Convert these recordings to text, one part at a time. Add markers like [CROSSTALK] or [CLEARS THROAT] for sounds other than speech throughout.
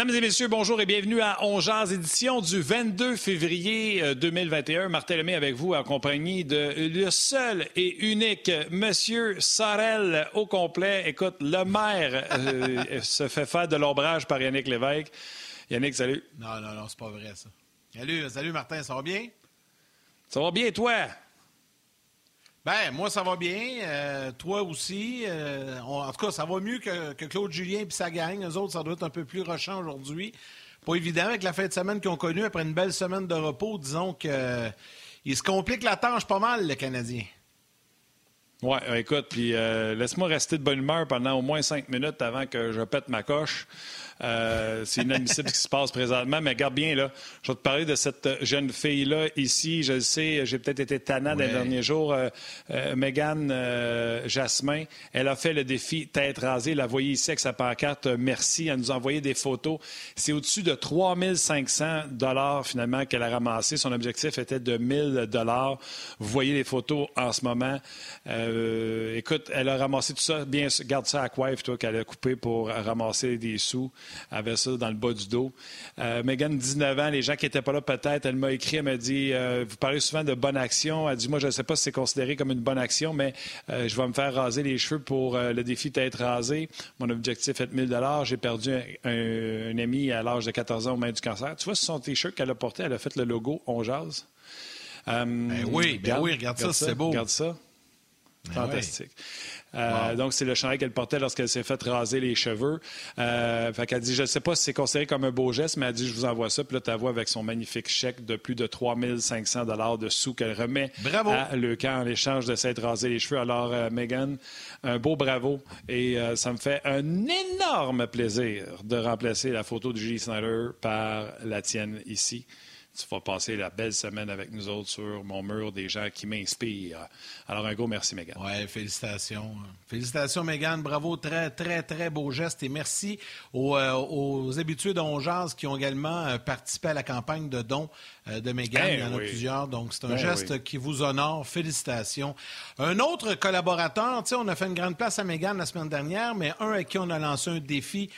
Mesdames et messieurs, bonjour et bienvenue à Ongeaz, édition du 22 février 2021. Euh, Martin Lemay avec vous, en compagnie de le seul et unique Monsieur Sorel au complet. Écoute, le maire euh, [LAUGHS] se fait faire de l'ombrage par Yannick Lévesque. Yannick, salut. Non, non, non, c'est pas vrai, ça. Salut, salut Martin, ça va bien? Ça va bien, toi? Ben, moi, ça va bien. Euh, toi aussi. Euh, en tout cas, ça va mieux que, Claude Julien et sa gang. Eux autres, ça doit être un peu plus rushant aujourd'hui. Pas évident avec la fin de semaine qu'ils ont connue après une belle semaine de repos. Disons qu'ils se compliquent la tâche pas mal, les Canadiens. Oui, écoute, puis euh, laisse-moi rester de bonne humeur pendant au moins cinq minutes avant que je pète ma coche. Euh, c'est inadmissible ce qui se passe présentement, mais garde bien, là, je vais te parler de cette jeune fille-là ici. Je le sais, j'ai peut-être été tannant dans les derniers jours. Euh, euh Megan euh, Jasmin, elle a fait le défi tête rasée. La voyez ici avec sa pancarte Merci. Elle nous a envoyé des photos. C'est au-dessus de 3500 dollars finalement qu'elle a ramassé. Son objectif était de 1000 dollars. Vous voyez les photos en ce moment. écoute, elle a ramassé tout ça. Bien, garde ça à coiffe, toi, qu'elle a coupé pour ramasser des sous avait ça dans le bas du dos. Euh, Megan, 19 ans, les gens qui n'étaient pas là peut-être, elle m'a écrit, elle m'a dit, euh, vous parlez souvent de bonne action. Elle dit, moi, je ne sais pas si c'est considéré comme une bonne action, mais euh, je vais me faire raser les cheveux pour le défi d'être rasé. Mon objectif est de 1000 J'ai perdu un, ami à l'âge de 14 ans au main du cancer. Tu vois, ce son T-shirt qu'elle a porté, elle a fait le logo On Jase. Ben oui, ben oui, regarde, ça, c'est beau. Regarde ça. Ben Fantastique. Euh, donc, c'est le chandail qu'elle portait lorsqu'elle s'est fait raser les cheveux. Euh, fait qu'elle dit, je ne sais pas si c'est considéré comme un beau geste, mais elle dit, je vous envoie ça. Puis là, tu avec son magnifique chèque de plus de 3500 dollars de sous qu'elle remet à Le Camp en échange de s'être rasé les cheveux. Alors, euh, Megan, un beau bravo. Et euh, ça me fait un énorme plaisir de remplacer la photo de Julie Snyder par la tienne ici tu vas passer la belle semaine avec nous autres sur mon mur des gens qui m'inspirent. Alors, un gros merci, Megan. Oui, félicitations. Félicitations, Megan. Bravo. Très, très, très beau geste. Et merci aux, euh, aux habitués qui ont également euh, participé à la campagne de dons de Megan. Eh Il y en a plusieurs. Donc, c'est un ben geste qui vous honore. Félicitations. Un autre collaborateur, tu sais, on a fait une grande place à Megan la semaine dernière, mais un avec qui on a lancé un défi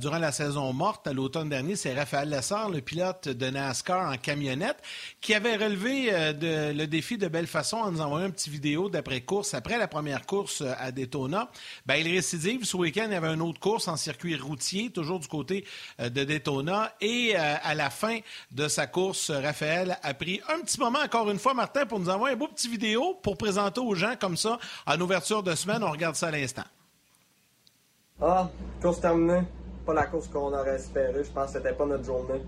durant la saison morte à l'automne dernier, c'est Raphaël Lessard, le pilote de NASCAR en camionnette, qui avait relevé euh, le défi de belle façon en nous envoyant une petite vidéo d'après-course, après la première course euh, à Daytona. Ben, il récidive. Ce week-end, il y avait une autre course en circuit routier, toujours du côté euh, de Daytona. Et à la fin de sa course, Raphaël a pris un petit moment, encore une fois, Martin, pour nous envoyer un beau petit vidéo pour présenter aux gens comme ça en ouverture de semaine. On regarde ça à l'instant. Ah, course terminée. Pas la course qu'on aurait espéré. Je pense que c'était pas notre journée.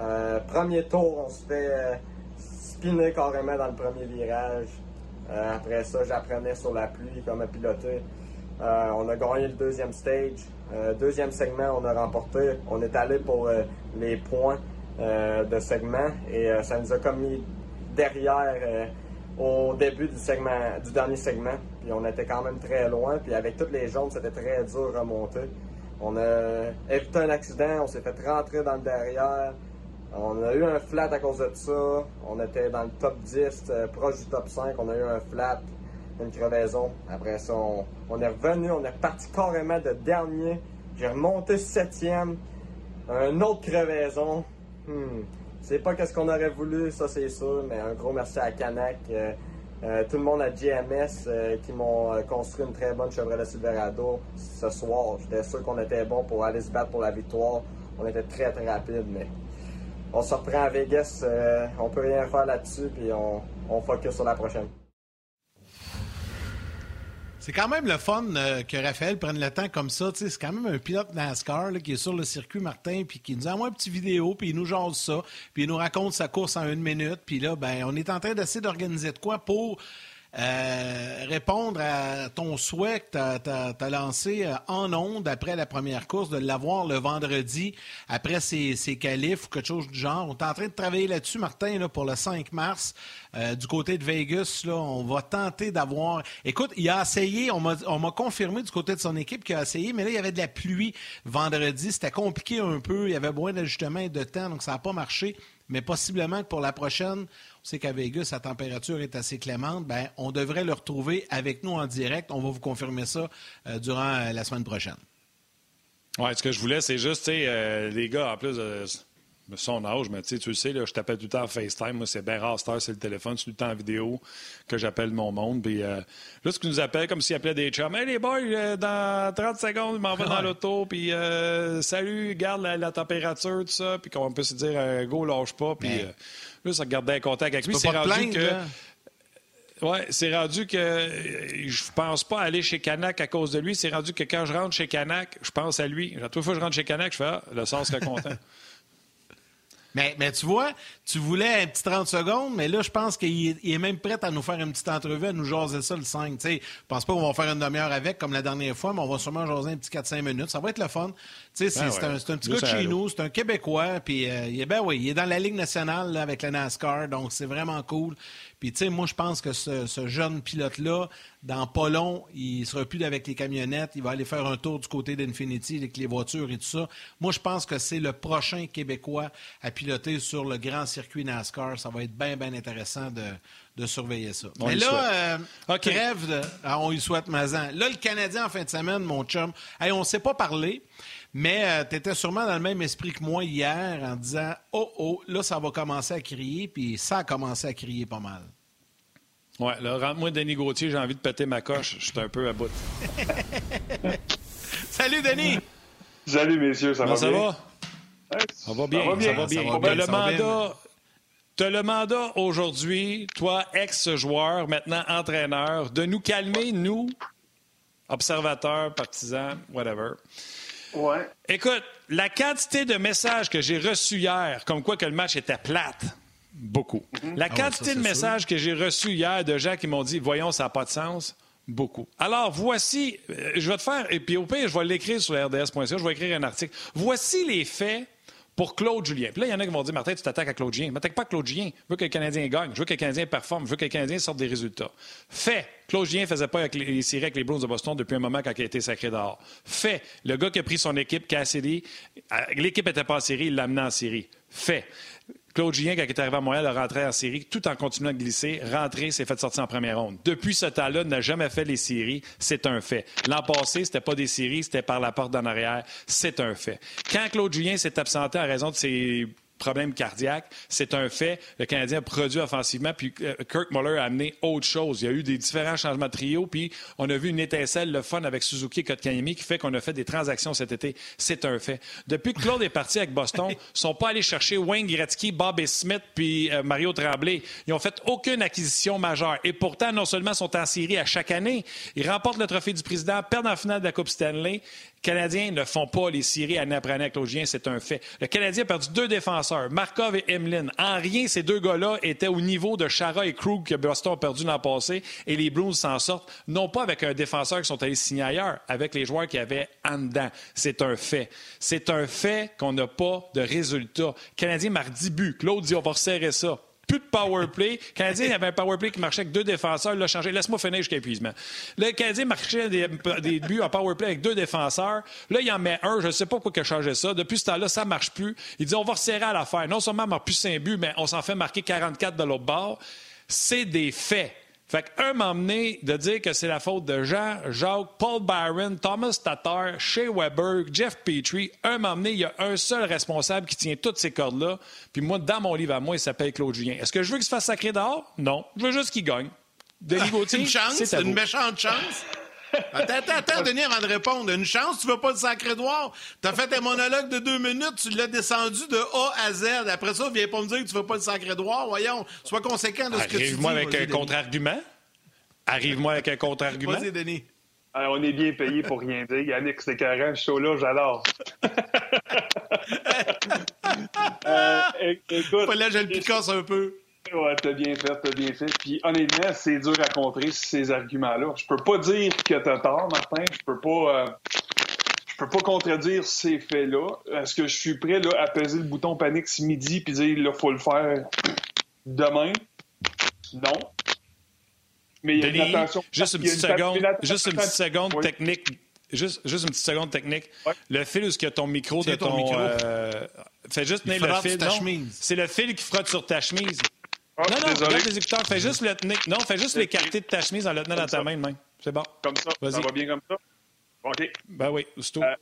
Euh, premier tour, on se fait euh, spinner carrément dans le premier virage. Euh, après ça, j'apprenais sur la pluie comme à piloter. on a gagné le deuxième stage. deuxième segment, on a remporté. On est allé pour les points de segment et ça nous a comme mis derrière au début du segment, du dernier segment. Puis on était quand même très loin. Puis avec toutes les jaunes, c'était très dur à remonter. On a évité un accident, on s'est fait rentrer dans le derrière. On a eu un flat à cause de ça. On était dans le top 10, euh, proche du top 5. On a eu un flat, une crevaison. Après ça, on, est revenu, on est parti carrément de dernier. J'ai remonté septième. Un autre crevaison. Hmm. C'est pas qu'est-ce qu'on aurait voulu, ça c'est sûr, mais un gros merci à Canac. Euh, euh, tout le monde à GMS qui m'ont construit une très bonne Chevrolet Silverado ce soir. J'étais sûr qu'on était bon pour aller se battre pour la victoire. On était très très rapide, mais on se reprend à Vegas. Euh, on peut rien faire là-dessus, puis on, on focus sur la prochaine. C'est quand même le fun euh, que Raphaël prenne le temps comme ça. C'est quand même un pilote NASCAR qui est sur le circuit Martin, puis qui nous envoie une petite vidéo, puis il nous jase ça, puis il nous raconte sa course en une minute. Puis là, ben, on est en train d'essayer d'organiser de quoi pour euh, répondre à ton souhait que tu as, lancé euh, en ondes après la première course, de l'avoir le vendredi après ses, ses qualifs ou quelque chose du genre. On est en train de travailler là-dessus, Martin, pour le 5 mars. Euh, du côté de Vegas, on va tenter d'avoir. Écoute, il a essayé, on m'a confirmé du côté de son équipe qu'il a essayé, mais là, il y avait de la pluie vendredi. C'était compliqué un peu. Il y avait moins d'ajustements et de temps, donc ça n'a pas marché. Mais possiblement que pour la prochaine, on sait qu'à Vegas, la température est assez clémente. Ben, on devrait le retrouver avec nous en direct. On va vous confirmer ça euh, durant euh, la semaine prochaine. Oui, ce que je voulais, c'est juste, tu sais, euh, les gars, en plus son âge, mais tu le sais, là, je t'appelle tout le temps en FaceTime. Moi, c'est bien rare, c'est le téléphone, c'est tout le temps en vidéo que j'appelle mon monde. Puis là, ce qu'il nous appelle, comme s'il appelait des chums. Hey, les boys, dans 30 secondes, il m'en va dans l'auto. Puis salut, garde la, température, tout ça. Puis qu'on peut se dire, go, lâche pas. Puis. Là, ça gardait un contact avec lui. C'est rendu que. Ouais, c'est rendu que je pense pas aller chez Canac à cause de lui. C'est rendu que quand je rentre chez Canac, je pense à lui. À toute fois que je rentre chez Canac, je fais Ah, le sort serait content. [LAUGHS] Mais, mais, tu vois, tu voulais un petit 30 secondes, mais là, je pense qu'il est, même prêt à nous faire une petite entrevue, à nous jaser ça le 5. Je pense pas qu'on va faire une demi-heure avec comme la dernière fois, mais on va sûrement jaser un petit 4-5 minutes. Ça va être le fun. Ben c'est un, un, petit gars de chez nous, c'est un Québécois, puis euh, il, est, ben, oui, il est dans la Ligue nationale avec la NASCAR, donc c'est vraiment cool. Puis, tu sais, moi, je pense que ce, jeune pilote-là, dans pas long, il sera plus avec les camionnettes. Il va aller faire un tour du côté d'Infinity avec les voitures et tout ça. Moi, je pense que c'est le prochain Québécois à piloter sur le grand circuit NASCAR. Ça va être bien, bien intéressant de, surveiller ça. Mais là, euh, crève de... Ah, on y souhaite Mazan. Là, le Canadien, en fin de semaine, mon chum, hey, on ne s'est pas parlé. Mais euh, tu étais sûrement dans le même esprit que moi hier en disant Oh, oh, là, ça va commencer à crier, puis ça a commencé à crier pas mal. Ouais, là, rentre-moi Denis Gauthier, j'ai envie de péter ma coche. Je suis un peu à bout. [LAUGHS] Salut, Denis! Salut, messieurs, ça va ça bien? Va? Ça va bien, ça va bien. Tu as le mandat. Tu as le mandat aujourd'hui, toi, ex-joueur, maintenant entraîneur, de nous calmer, nous, observateurs, partisans, whatever. Ouais. Écoute, la quantité de messages que j'ai reçus hier, comme quoi que le match était plate, beaucoup. Mhm. La ah quantité de messages que j'ai reçus hier de gens qui m'ont dit Voyons, ça n'a pas de sens, beaucoup. Alors, voici, euh, je vais te faire, et puis au pire, je vais l'écrire sur rds.ca, je vais écrire un article. Voici les faits pour Claude Julien. Puis là, il y en a qui vont dire Martin, tu t'attaques à Claude Julien. Je m'attaque pas Claude Julien. Je veux que le Canadien gagne. Je veux que le Canadien performe. Je veux que le Canadien sorte des résultats. Fait. Claude Julien faisait pas avec les avec les Blues de Boston depuis un moment quand il a été sacré dehors. Fait. Le gars qui a pris son équipe, Cassidy, euh, l'équipe n'était pas en série, il l'a amené en série. Fait. Claude Julien, quand il est arrivé à Montréal, a rentré en série tout en continuant de glisser. Rentré, s'est fait sortir en première ronde. Depuis ce temps-là, n'a jamais fait les séries. C'est un fait. L'an passé, c'était pas des séries, c'était par la porte d'en arrière. C'est un fait. Quand Claude Julien s'est absenté à raison de ses problème cardiaque. C'est un fait. Le Canadien a produit offensivement, puis euh, Kirk Muller a amené autre chose. Il y a eu des différents changements de trio, puis on a vu une étincelle, le fun avec Suzuki et Kotkaniemi qui fait qu'on a fait des transactions cet été. C'est un fait. Depuis que Claude est parti avec Boston, [LAUGHS] ils sont pas allés chercher Wayne Gretzky, Bob Smith, puis euh, Mario Tremblay. Ils ont fait aucune acquisition majeure. Et pourtant, non seulement sont en série à chaque année, ils remportent le trophée du président, perdent en finale de la Coupe Stanley. Canadiens ne font pas les séries année après année c'est un fait. Le Canadien a perdu deux défenseurs, Markov et Emlin. En rien, ces deux gars-là étaient au niveau de Chara et Krug que Boston a perdu l'an passé, et les Blues s'en sortent, non pas avec un défenseur qui sont allés signer ailleurs, avec les joueurs qui avaient en dedans. C'est un fait. C'est un fait qu'on n'a pas de résultat. Canadien marque 10 buts. Claude dit on va resserrer ça plus de power play. Canadien avait un power play qui marchait avec deux défenseurs. Il l'a changé. Laisse-moi finir jusqu'à épuisement. Le Canadien marchait des, des, buts en power play avec deux défenseurs. Là, il en met un. Je ne sais pas pourquoi il a changé ça. Depuis ce temps-là, ça ne marche plus. Il dit on va resserrer à l'affaire. Non seulement on marque plus 5 buts, mais on s'en fait marquer 44 de l'autre bord. C'est des faits. Fait qu'un m'a amené de dire que c'est la faute de Jean, Jacques, Paul Byron, Thomas Tatar, Shea Weber, Jeff Petrie. Un m'a amené, il y a un seul responsable qui tient toutes ces cordes-là. Puis moi, dans mon livre à moi, il s'appelle Claude Julien. Est-ce que je veux qu'il se fasse sacrer dehors? Non. Je veux juste qu'il gagne. Denis [LAUGHS] Gauthier, une chance, c'est une méchante chance? Attends, attends, attends, Denis, avant de répondre. Une chance, tu veux pas le sacré noir. T'as fait un monologue de deux minutes, tu l'as descendu de A à Z. Après ça, viens pas me dire que tu veux pas le sacré droit. Voyons, sois conséquent de ce que tu dis. Arrive-moi avec un contre-argument. Arrive-moi avec un contre-argument. Vas-y, Denis. on est bien payé pour rien dire. Yannick, c'est carré, ce show-là, j'adore. [LAUGHS] euh, écoute. Là, je le picasse un peu. Ouais, t'as bien fait, t'as bien fait. Puis honnêtement, c'est dur à contrer ces arguments-là. Je peux pas dire que t'as tort, Martin. Je peux pas. Euh, je peux pas contredire ces faits-là. Est-ce que je suis prêt là, à peser le bouton panique ce midi puis dire là, faut le faire demain? Non. Mais il y a une attention. Juste une petite seconde, juste une petite seconde technique. Juste, juste, une petite seconde technique. Le fil où y a ton micro de ton. ton euh, fais juste tenir le fil. C'est le fil qui frotte sur ta chemise. Oh, non, non, regarde les écouteurs. Fais juste le tenir. Non, fais juste l'écarter de ta chemise en le tenant dans ta main de main. C'est bon. Comme ça. Ça va bien comme ça? OK. Ben oui, c'est tout. Euh,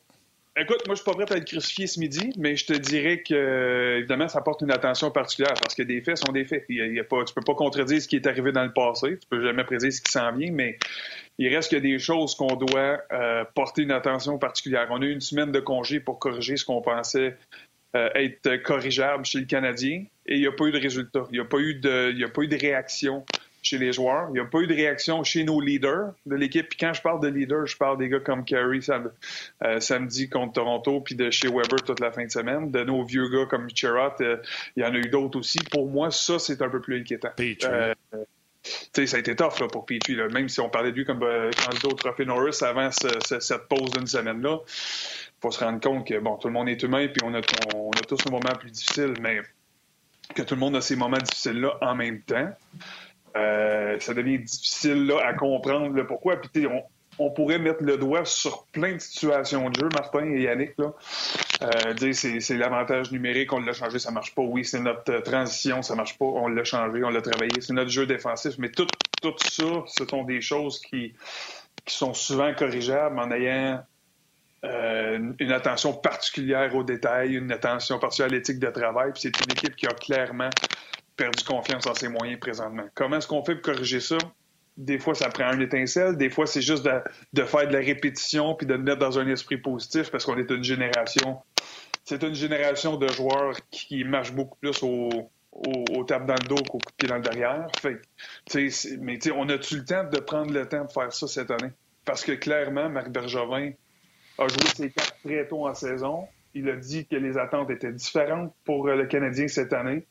écoute, moi, je suis pas prêt à être crucifié ce midi, mais je te dirais que, évidemment, ça porte une attention particulière parce que des faits sont des faits. Il y a, pas, tu peux pas contredire ce qui est arrivé dans le passé. Tu peux jamais prédire ce qui s'en vient, mais il reste que des choses qu'on doit euh, porter une attention particulière. On a eu une semaine de congé pour corriger ce qu'on pensait euh, être corrigeable chez le Canadien et il n'y a pas eu de résultat. Il n'y a, pas eu de, il y a pas eu de réaction chez les joueurs. Il n'y a pas eu de réaction chez nos leaders de l'équipe. Puis quand je parle de leaders, je parle des gars comme Carey euh, samedi contre Toronto, puis de chez Weber toute la fin de semaine. De nos vieux gars comme Chirot, euh, il y en a eu d'autres aussi. Pour moi, ça, c'est un peu plus inquiétant. Euh, ça a été tough là, pour Petrie, là. même si on parlait de lui comme candidat au Trophée Norris avant cette pause d'une semaine-là. Il faut se rendre compte que bon, tout le monde est humain, puis on a, on a tous nos moments plus difficiles, mais que tout le monde a ces moments difficiles-là en même temps. Euh, ça devient difficile là, à comprendre le pourquoi. Puis, on, on, pourrait mettre le doigt sur plein de situations de jeu, Martin et Yannick. Là. Euh, dire c'est, l'avantage numérique, on l'a changé, ça marche pas. Oui, c'est notre transition, ça marche pas, on l'a changé, on l'a travaillé. C'est notre jeu défensif. Mais tout, tout ça, ce sont des choses qui, qui sont souvent corrigeables en ayant euh, une attention particulière aux détails, une attention particulière à l'éthique de travail. Puis c'est une équipe qui a clairement perdu confiance en ses moyens présentement. Comment est-ce qu'on fait pour corriger ça? Des fois, ça prend un étincelle. Des fois, c'est juste de, faire de la répétition puis de le mettre dans un esprit positif parce qu'on est une génération. C'est une génération de joueurs qui marchent beaucoup plus au, au, tape dans le dos qu'au coup de pied dans le derrière. Mais on a-tu le temps de prendre le temps de faire ça cette année? Parce que clairement, Marc Bergevin a joué ses cartes très tôt en saison. Il a dit que les attentes étaient différentes pour le Canadien cette année.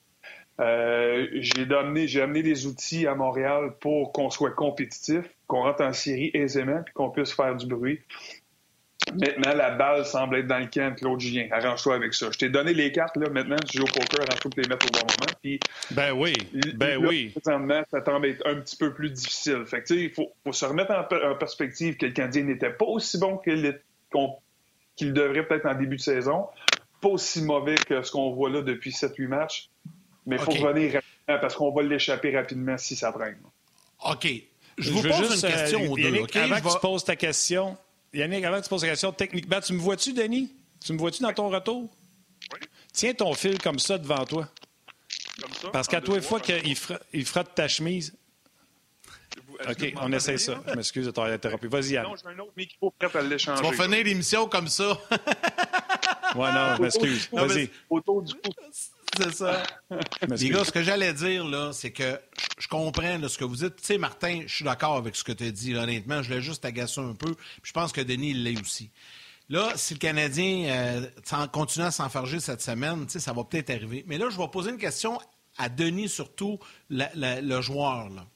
Euh, j'ai amené, j'ai amené des outils à Montréal pour qu'on soit compétitif, qu'on rentre en série aisément, puis qu'on puisse faire du bruit. Maintenant, la balle semble être dans le camp de Claude Julien. Arrange-toi avec ça. Je t'ai donné les cartes, là. Maintenant, tu joues au poker, arrange-toi pour les mettre au bon moment. Puis, ben oui. Ben oui. Présentement, ça semble être un petit peu plus difficile. Fait que, il faut, faut, se remettre en, perspective que le Canadien n'était pas aussi bon qu'il devrait peut-être en début de saison. Pas aussi mauvais que ce qu'on voit là depuis 7-8 matchs. Mais il faut revenir rapidement parce qu'on va l'échapper rapidement si ça prend. OK. Je vous pose une question euh, aux deux. avant que tu poses ta question, Yannick, avant que tu poses ta question, techniquement, tu me vois-tu, Denis? Tu me vois-tu dans ton retour? Oui. Tiens ton fil comme ça devant toi. Comme ça? Parce qu'à toi, une fois qu'il il frotte ta chemise. OK, on essaie ça. Je m'excuse de t'avoir interrompu. Vas-y, Yann. Non, j'ai un autre micro prêt à l'échanger. Tu vas finir l'émission comme ça. ouais, non, je m'excuse. Vas-y. Autour du coup. C'est ça. [LAUGHS] Les gars, ce que j'allais dire, là, c'est que je comprends ce que vous dites. Tu sais, Martin, je suis d'accord avec ce que tu as dit, honnêtement. Je l'ai juste agacé un peu. je pense que Denis, il l'est aussi. Là, si le Canadien euh, continue à s'enfarger cette semaine, ça va peut-être arriver. Mais là, je vais poser une question à Denis, surtout le joueur. Là.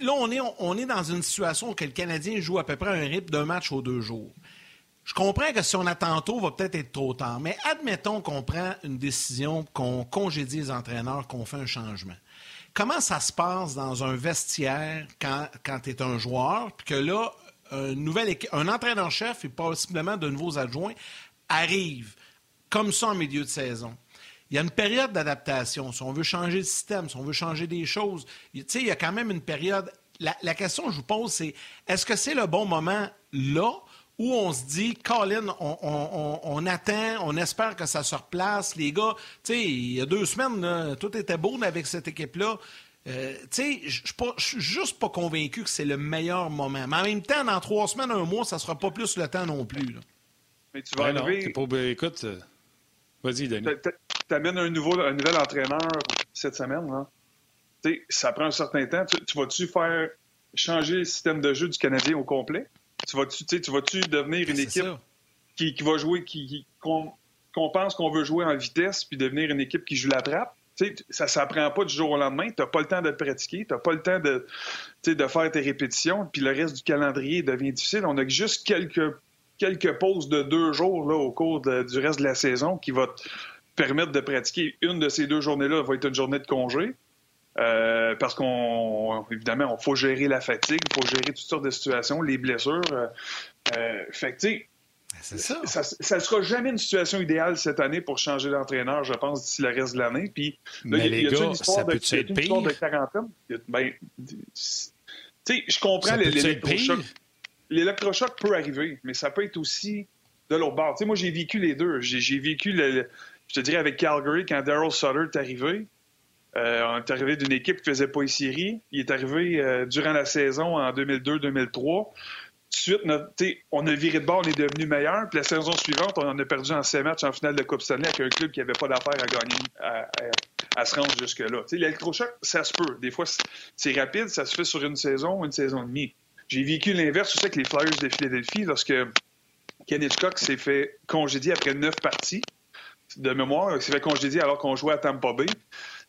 Là, on est, dans une situation où le Canadien joue à peu près un rythme d'un match aux deux jours. Je comprends que si on attend tôt, va peut-être être trop tard, mais admettons qu'on prend une décision, qu'on congédie les entraîneurs, qu'on fait un changement. Comment ça se passe dans un vestiaire quand, tu es un joueur, puis que là, un, un entraîneur-chef et possiblement de nouveaux adjoints arrivent comme ça en milieu de saison? Il y a une période d'adaptation. Si on veut changer le système, si on veut changer des choses, il y a quand même une période. La, la question que je vous pose, c'est est-ce que c'est le bon moment là où on se dit, Colin, on, attend, on espère que ça se replace. Les gars, tu sais, il y a deux semaines, tout était beau avec cette équipe-là. Euh, tu sais, je suis juste pas convaincu que c'est le meilleur moment. Mais en même temps, dans trois semaines, un mois, ça sera pas plus le temps non plus. Mais tu vas arriver... Écoute, euh, vas-y, Denis. Tu amènes un, nouveau, un nouvel entraîneur cette semaine. Hein? sais, ça prend un certain temps. Tu, tu vas-tu faire changer le système de jeu du Canadien au complet? Tu vas-tu, tu vas-tu devenir une équipe qui, qui va jouer, qui, qui- qu'on, qu'on pense qu'on veut jouer en vitesse, puis devenir une équipe qui joue la trappe? Tu sais, ça ne s'apprend pas du jour au lendemain. Tu n'as pas le temps de te pratiquer, tu n'as pas le temps de, tu sais, de faire tes répétitions, puis le reste du calendrier devient difficile. On a juste quelques, quelques pauses de deux jours là, au cours de- du reste de la saison qui va te permettre de pratiquer. Une de ces deux journées-là va être une journée de congé. Euh, parce qu'on, évidemment, il faut gérer la fatigue, il faut gérer toutes sortes de situations, les blessures. Euh, euh, fait que, Ben, C'est ça. ça ne sera jamais une situation idéale cette année pour changer d'entraîneur, je pense, d'ici le reste de l'année. Puis, là, Mais y a- y une histoire ça de- une histoire de quarantaine? Ben, tu sais, je comprends Ça les- l'électrochoc. L'électrochoc peut arriver, mais ça peut être aussi de l'autre bord. Tu sais, moi, j'ai vécu les deux. J'ai vécu, le, je te dirais, avec Calgary, quand Daryl Sutter est arrivé. Euh, on est arrivé d'une équipe qui faisait pas séries. Il est arrivé euh, durant la saison en 2002-2003. Tout de suite, on a viré de bord, on est devenu meilleur. Puis la saison suivante, on en a perdu en 7 matchs en finale de Coupe Stanley avec un club qui n'avait pas d'affaires à gagner, à, à- à se rendre jusque-là. L'électrochoc, ça se peut. Des fois, c'est- rapide, ça se fait sur une saison, une saison et demie. J'ai vécu l'inverse aussi avec les Flyers de Philadelphie lorsque Ken Hitchcock s'est fait congédier après neuf parties de mémoire. Il s'est fait congédier alors qu'on jouait à Tampa Bay.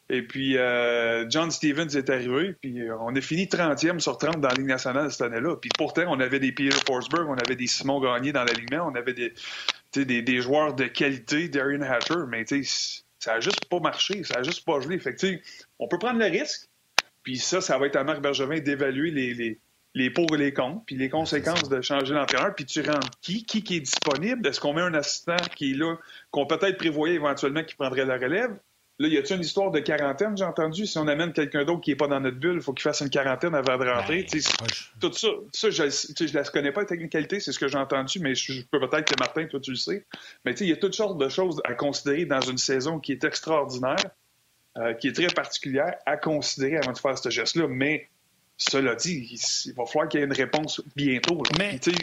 Et puis, euh, John Stevens est arrivé, puis euh, on a fini 30e sur 30 dans la Ligue nationale cette année-là. Puis pourtant, on avait des Peter Forsberg, on avait des Simon Gagné dans l'alignement, on avait des, des, joueurs de qualité, Darian Hatcher, mais ça a juste pas marché, ça a juste pas gelé. Fait que, on peut prendre le risque, puis ça, ça va être à Marc Bergevin d'évaluer les, les, les pour et les contre, puis les conséquences de changer l'entraîneur, puis tu rentres qui, qui, qui est disponible, est-ce qu'on met un assistant qui est là, qu'on peut-être prévoyait éventuellement qui prendrait la relève? Là, y a-t-il une histoire de quarantaine, j'ai entendu? Si on amène quelqu'un d'autre qui n'est pas dans notre bulle, il faut qu'il fasse une quarantaine avant de rentrer. Ben, tout ça, ça je ne la connais pas, la technicalité, c'est ce que j'ai entendu, mais je, je peux peut-être que Martin, toi, tu le sais. Mais il y a toutes sortes de choses à considérer dans une saison qui est extraordinaire, euh, qui est très particulière, à considérer avant de faire ce geste-là. Mais cela dit, il, il va falloir qu'il y ait une réponse bientôt. là. Mais- Puis,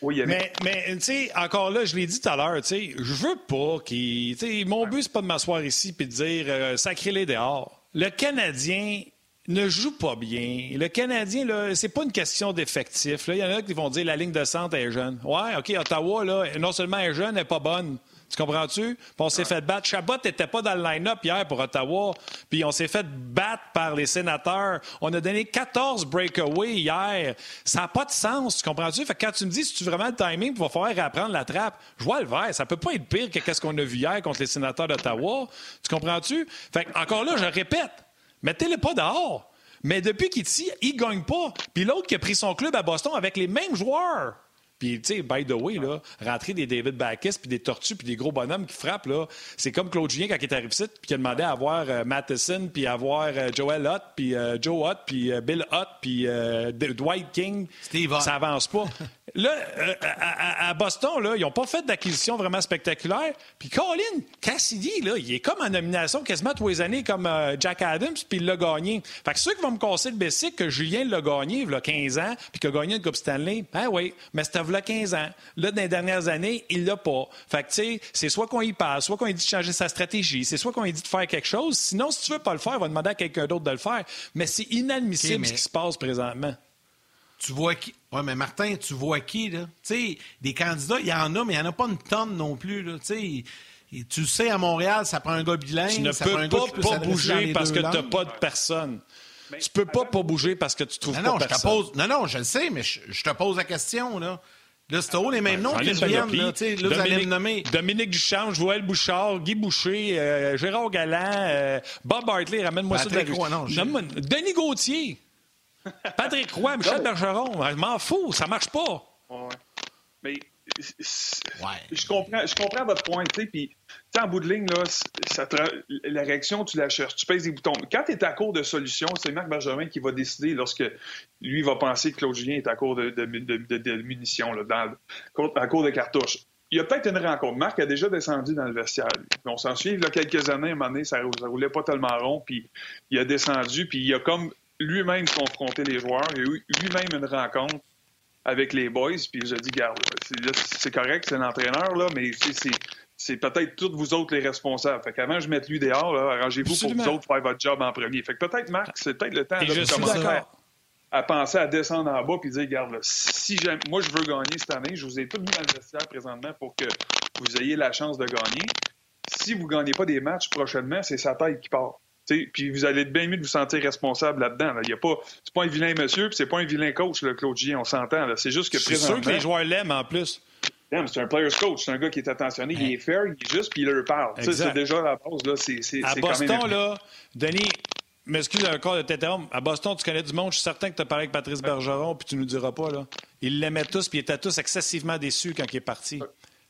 oui, Mais, mais tu sais, encore là, je l'ai dit tout à l'heure, tu sais, je veux pas qu'il. tu sais, Mon but, c'est pas de m'asseoir ici et de dire euh, sacrez-les dehors. Le Canadien ne joue pas bien. Le Canadien, là, c'est pas une question d'effectif. Il y en a qui vont dire la ligne de centre est jeune. Ouais, OK, Ottawa, là, non seulement est jeune, elle n'est pas bonne. Tu comprends-tu? Puis on s'est fait battre. Chabot n'était pas dans le line-up hier pour Ottawa. Puis on s'est fait battre par les sénateurs. On a donné 14 breakaways hier. Ça n'a pas de sens. Tu comprends-tu? Fait que quand tu me dis si tu veux vraiment le timing, il va falloir réapprendre la trappe. Je vois le vert. Ça peut pas être pire que ce qu'on a vu hier contre les sénateurs d'Ottawa. Tu comprends-tu? Fait que, encore là, je répète. Mettez-le pas dehors. Mais depuis qu'il tire, il gagne pas. Puis l'autre qui a pris son club à Boston avec les mêmes joueurs. Puis, tu sais, by the way, là, rentrer des David Backus, puis des Tortues, puis des gros bonhommes qui frappent, là, c'est comme Claude Julien quand il est arrivé ici, puis qui a demandé à avoir euh, Matheson, puis à avoir euh, Joel Hutt, puis euh, Joe Hutt, puis euh, Bill Hutt, puis Dwight King. Steve. Ça avance pas. [LAUGHS] Là, à, Boston, là, ils n'ont pas fait d'acquisition vraiment spectaculaire. Puis Colin Cassidy, là, il est comme en nomination quasiment tous les années comme Jack Adams, puis il l'a gagné. Fait que ceux qui vont me casser le bessic que Julien l'a gagné il y a 15 ans, puis qu'il a gagné une Coupe Stanley, ben oui, mais c'était il y a 15 ans. Là, dans les dernières années, il l'a pas. Fait que, tu sais, c'est soit qu'on y passe, soit qu'on lui dit de changer sa stratégie, c'est soit qu'on lui dit de faire quelque chose. Sinon, si tu veux pas le faire, il va demander à quelqu'un d'autre de le faire. Mais c'est inadmissible mais- ce qui se passe présentement. Tu vois qui? Oui, mais Martin, tu vois qui, là? Tu sais, des candidats, il y en a, mais il n'y en a pas une tonne non plus, là. Tu sais, et tu le sais, à Montréal, ça prend un gars bilingue. Tu ne ça peux prend un pas pas bouger parce que tu n'as pas de personne. Tu peux pas pas bouger parce que tu trouves Non, pas non, je te personne. pose. Non, non, je le sais, mais je, je te pose la question, là. Là, c'est haut les mêmes noms qui une viennent, panoplie. là. Tu sais, là, vous allez me nommer. Dominique Duchamp, Joël Bouchard, Guy Boucher, euh, Gérard Galland, euh, Bob Hartley, ramène-moi ça de la Patrick Roy, non, Denis Gauthier, [LAUGHS] Patrick Roy, Michel Bergeron. Je m'en fous, ça marche pas. Ouais. Mais Je comprends, je comprends votre point, tu sais, puis en bout de ligne, là, la réaction, tu la cherches, tu pèses des boutons. Quand tu es à court de solutions, c'est Marc Bergevin qui va décider lorsque lui va penser que Claude Julien est à court de, munitions, là, à court de cartouches. Il y a peut-être une rencontre. Marc a déjà descendu dans le vestiaire. On s'en souvient, il y a quelques années, à un moment donné, ça, ça roulait pas tellement rond, puis il a descendu, puis il a comme lui-même confronté les joueurs. Il a eu lui-même une rencontre avec les boys, puis je dis, garde, c'est, là, c'est correct, c'est l'entraîneur, là, mais c'est, peut-être tous vous autres les responsables. Fait qu'avant, je mette lui dehors, là, arrangez-vous pour vous autres faire votre job en premier. Fait que peut-être, Marc, c'est peut-être le temps de commencer à- penser à descendre en bas puis dire, regarde, si moi je veux gagner cette année, je vous ai tout mis dans le vestiaire présentement pour que vous ayez la chance de gagner. Si vous ne gagnez pas des matchs prochainement, c'est sa taille qui part. Puis vous allez être bien mieux de vous sentir responsable là-dedans. Là. pas, c'est pas un vilain monsieur, puis c'est pas un vilain coach, le Claude on s'entend. C'est juste que présentement... C'est sûr que les joueurs l'aiment en plus. C'est un player's coach, c'est un gars qui est attentionné, il est fair, il est juste, puis il leur parle. C'est déjà la base. Là, à Boston, là, Denis, m'excuse encore de t'interrompre. À Boston, tu connais du monde. Je suis certain que tu as parlé avec Patrice Bergeron, puis tu nous diras pas. là. Ils l'aimaient tous, puis ils étaient tous excessivement déçus quand il est parti.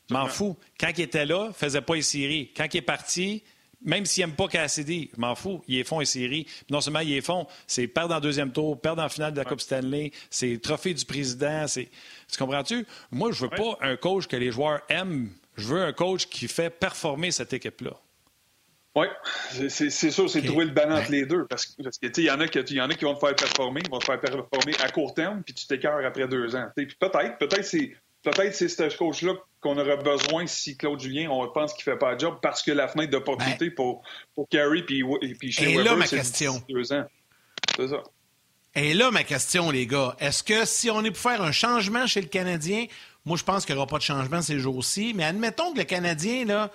M'en fous. Quand il était là, il faisait pas les séries. Quand il est parti, même s'il n'aime pas Cassidy, je m'en fous, ils font une série. non seulement ils font, c'est perdre en deuxième tour, perdre en finale de la Coupe Stanley, c'est trophée du président. C'est... Tu comprends-tu? Moi, je veux pas un coach que les joueurs aiment. Je veux un coach qui fait performer cette équipe-là. Oui, c'est, sûr, c'est trouver le balance entre les deux. Parce, que, y en a qui, y en a qui vont te faire performer, vont te faire performer à court terme, puis tu t'écœures après deux ans. peut-être, peut-être c'est peut-être c'est ce coach-là qu'on aura besoin si Claude Julien, on pense qu'il fait pas le job parce que la fenêtre d'opportunité ben, pour, pour Carey puis, puis chez Et là, ma question. Deux ans. C'est ça. Et là, ma question, les gars, est-ce que si on est pour faire un changement chez le Canadien, moi, je pense qu'il n'y aura pas de changement ces jours-ci, mais admettons que le Canadien, là,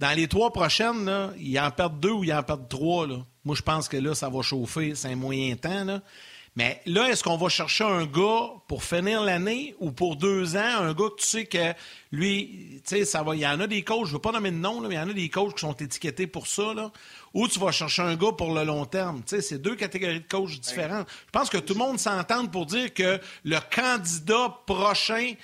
dans les trois prochaines, là, il en perd deux ou il en perd trois. Là. Moi, je pense que là, ça va chauffer. C'est un moyen temps. Là. Mais là, est-ce qu'on va chercher un gars pour finir l'année ou pour deux ans, un gars que tu sais que lui, tu sais, ça va. Il y en a des coachs, je ne veux pas nommer de nom, mais il y en a des coachs qui sont étiquetés pour ça. Ou tu vas chercher un gars pour le long terme. Tu sais, c'est deux catégories de coachs différentes. Je pense que tout le monde s'entend pour dire que le candidat prochain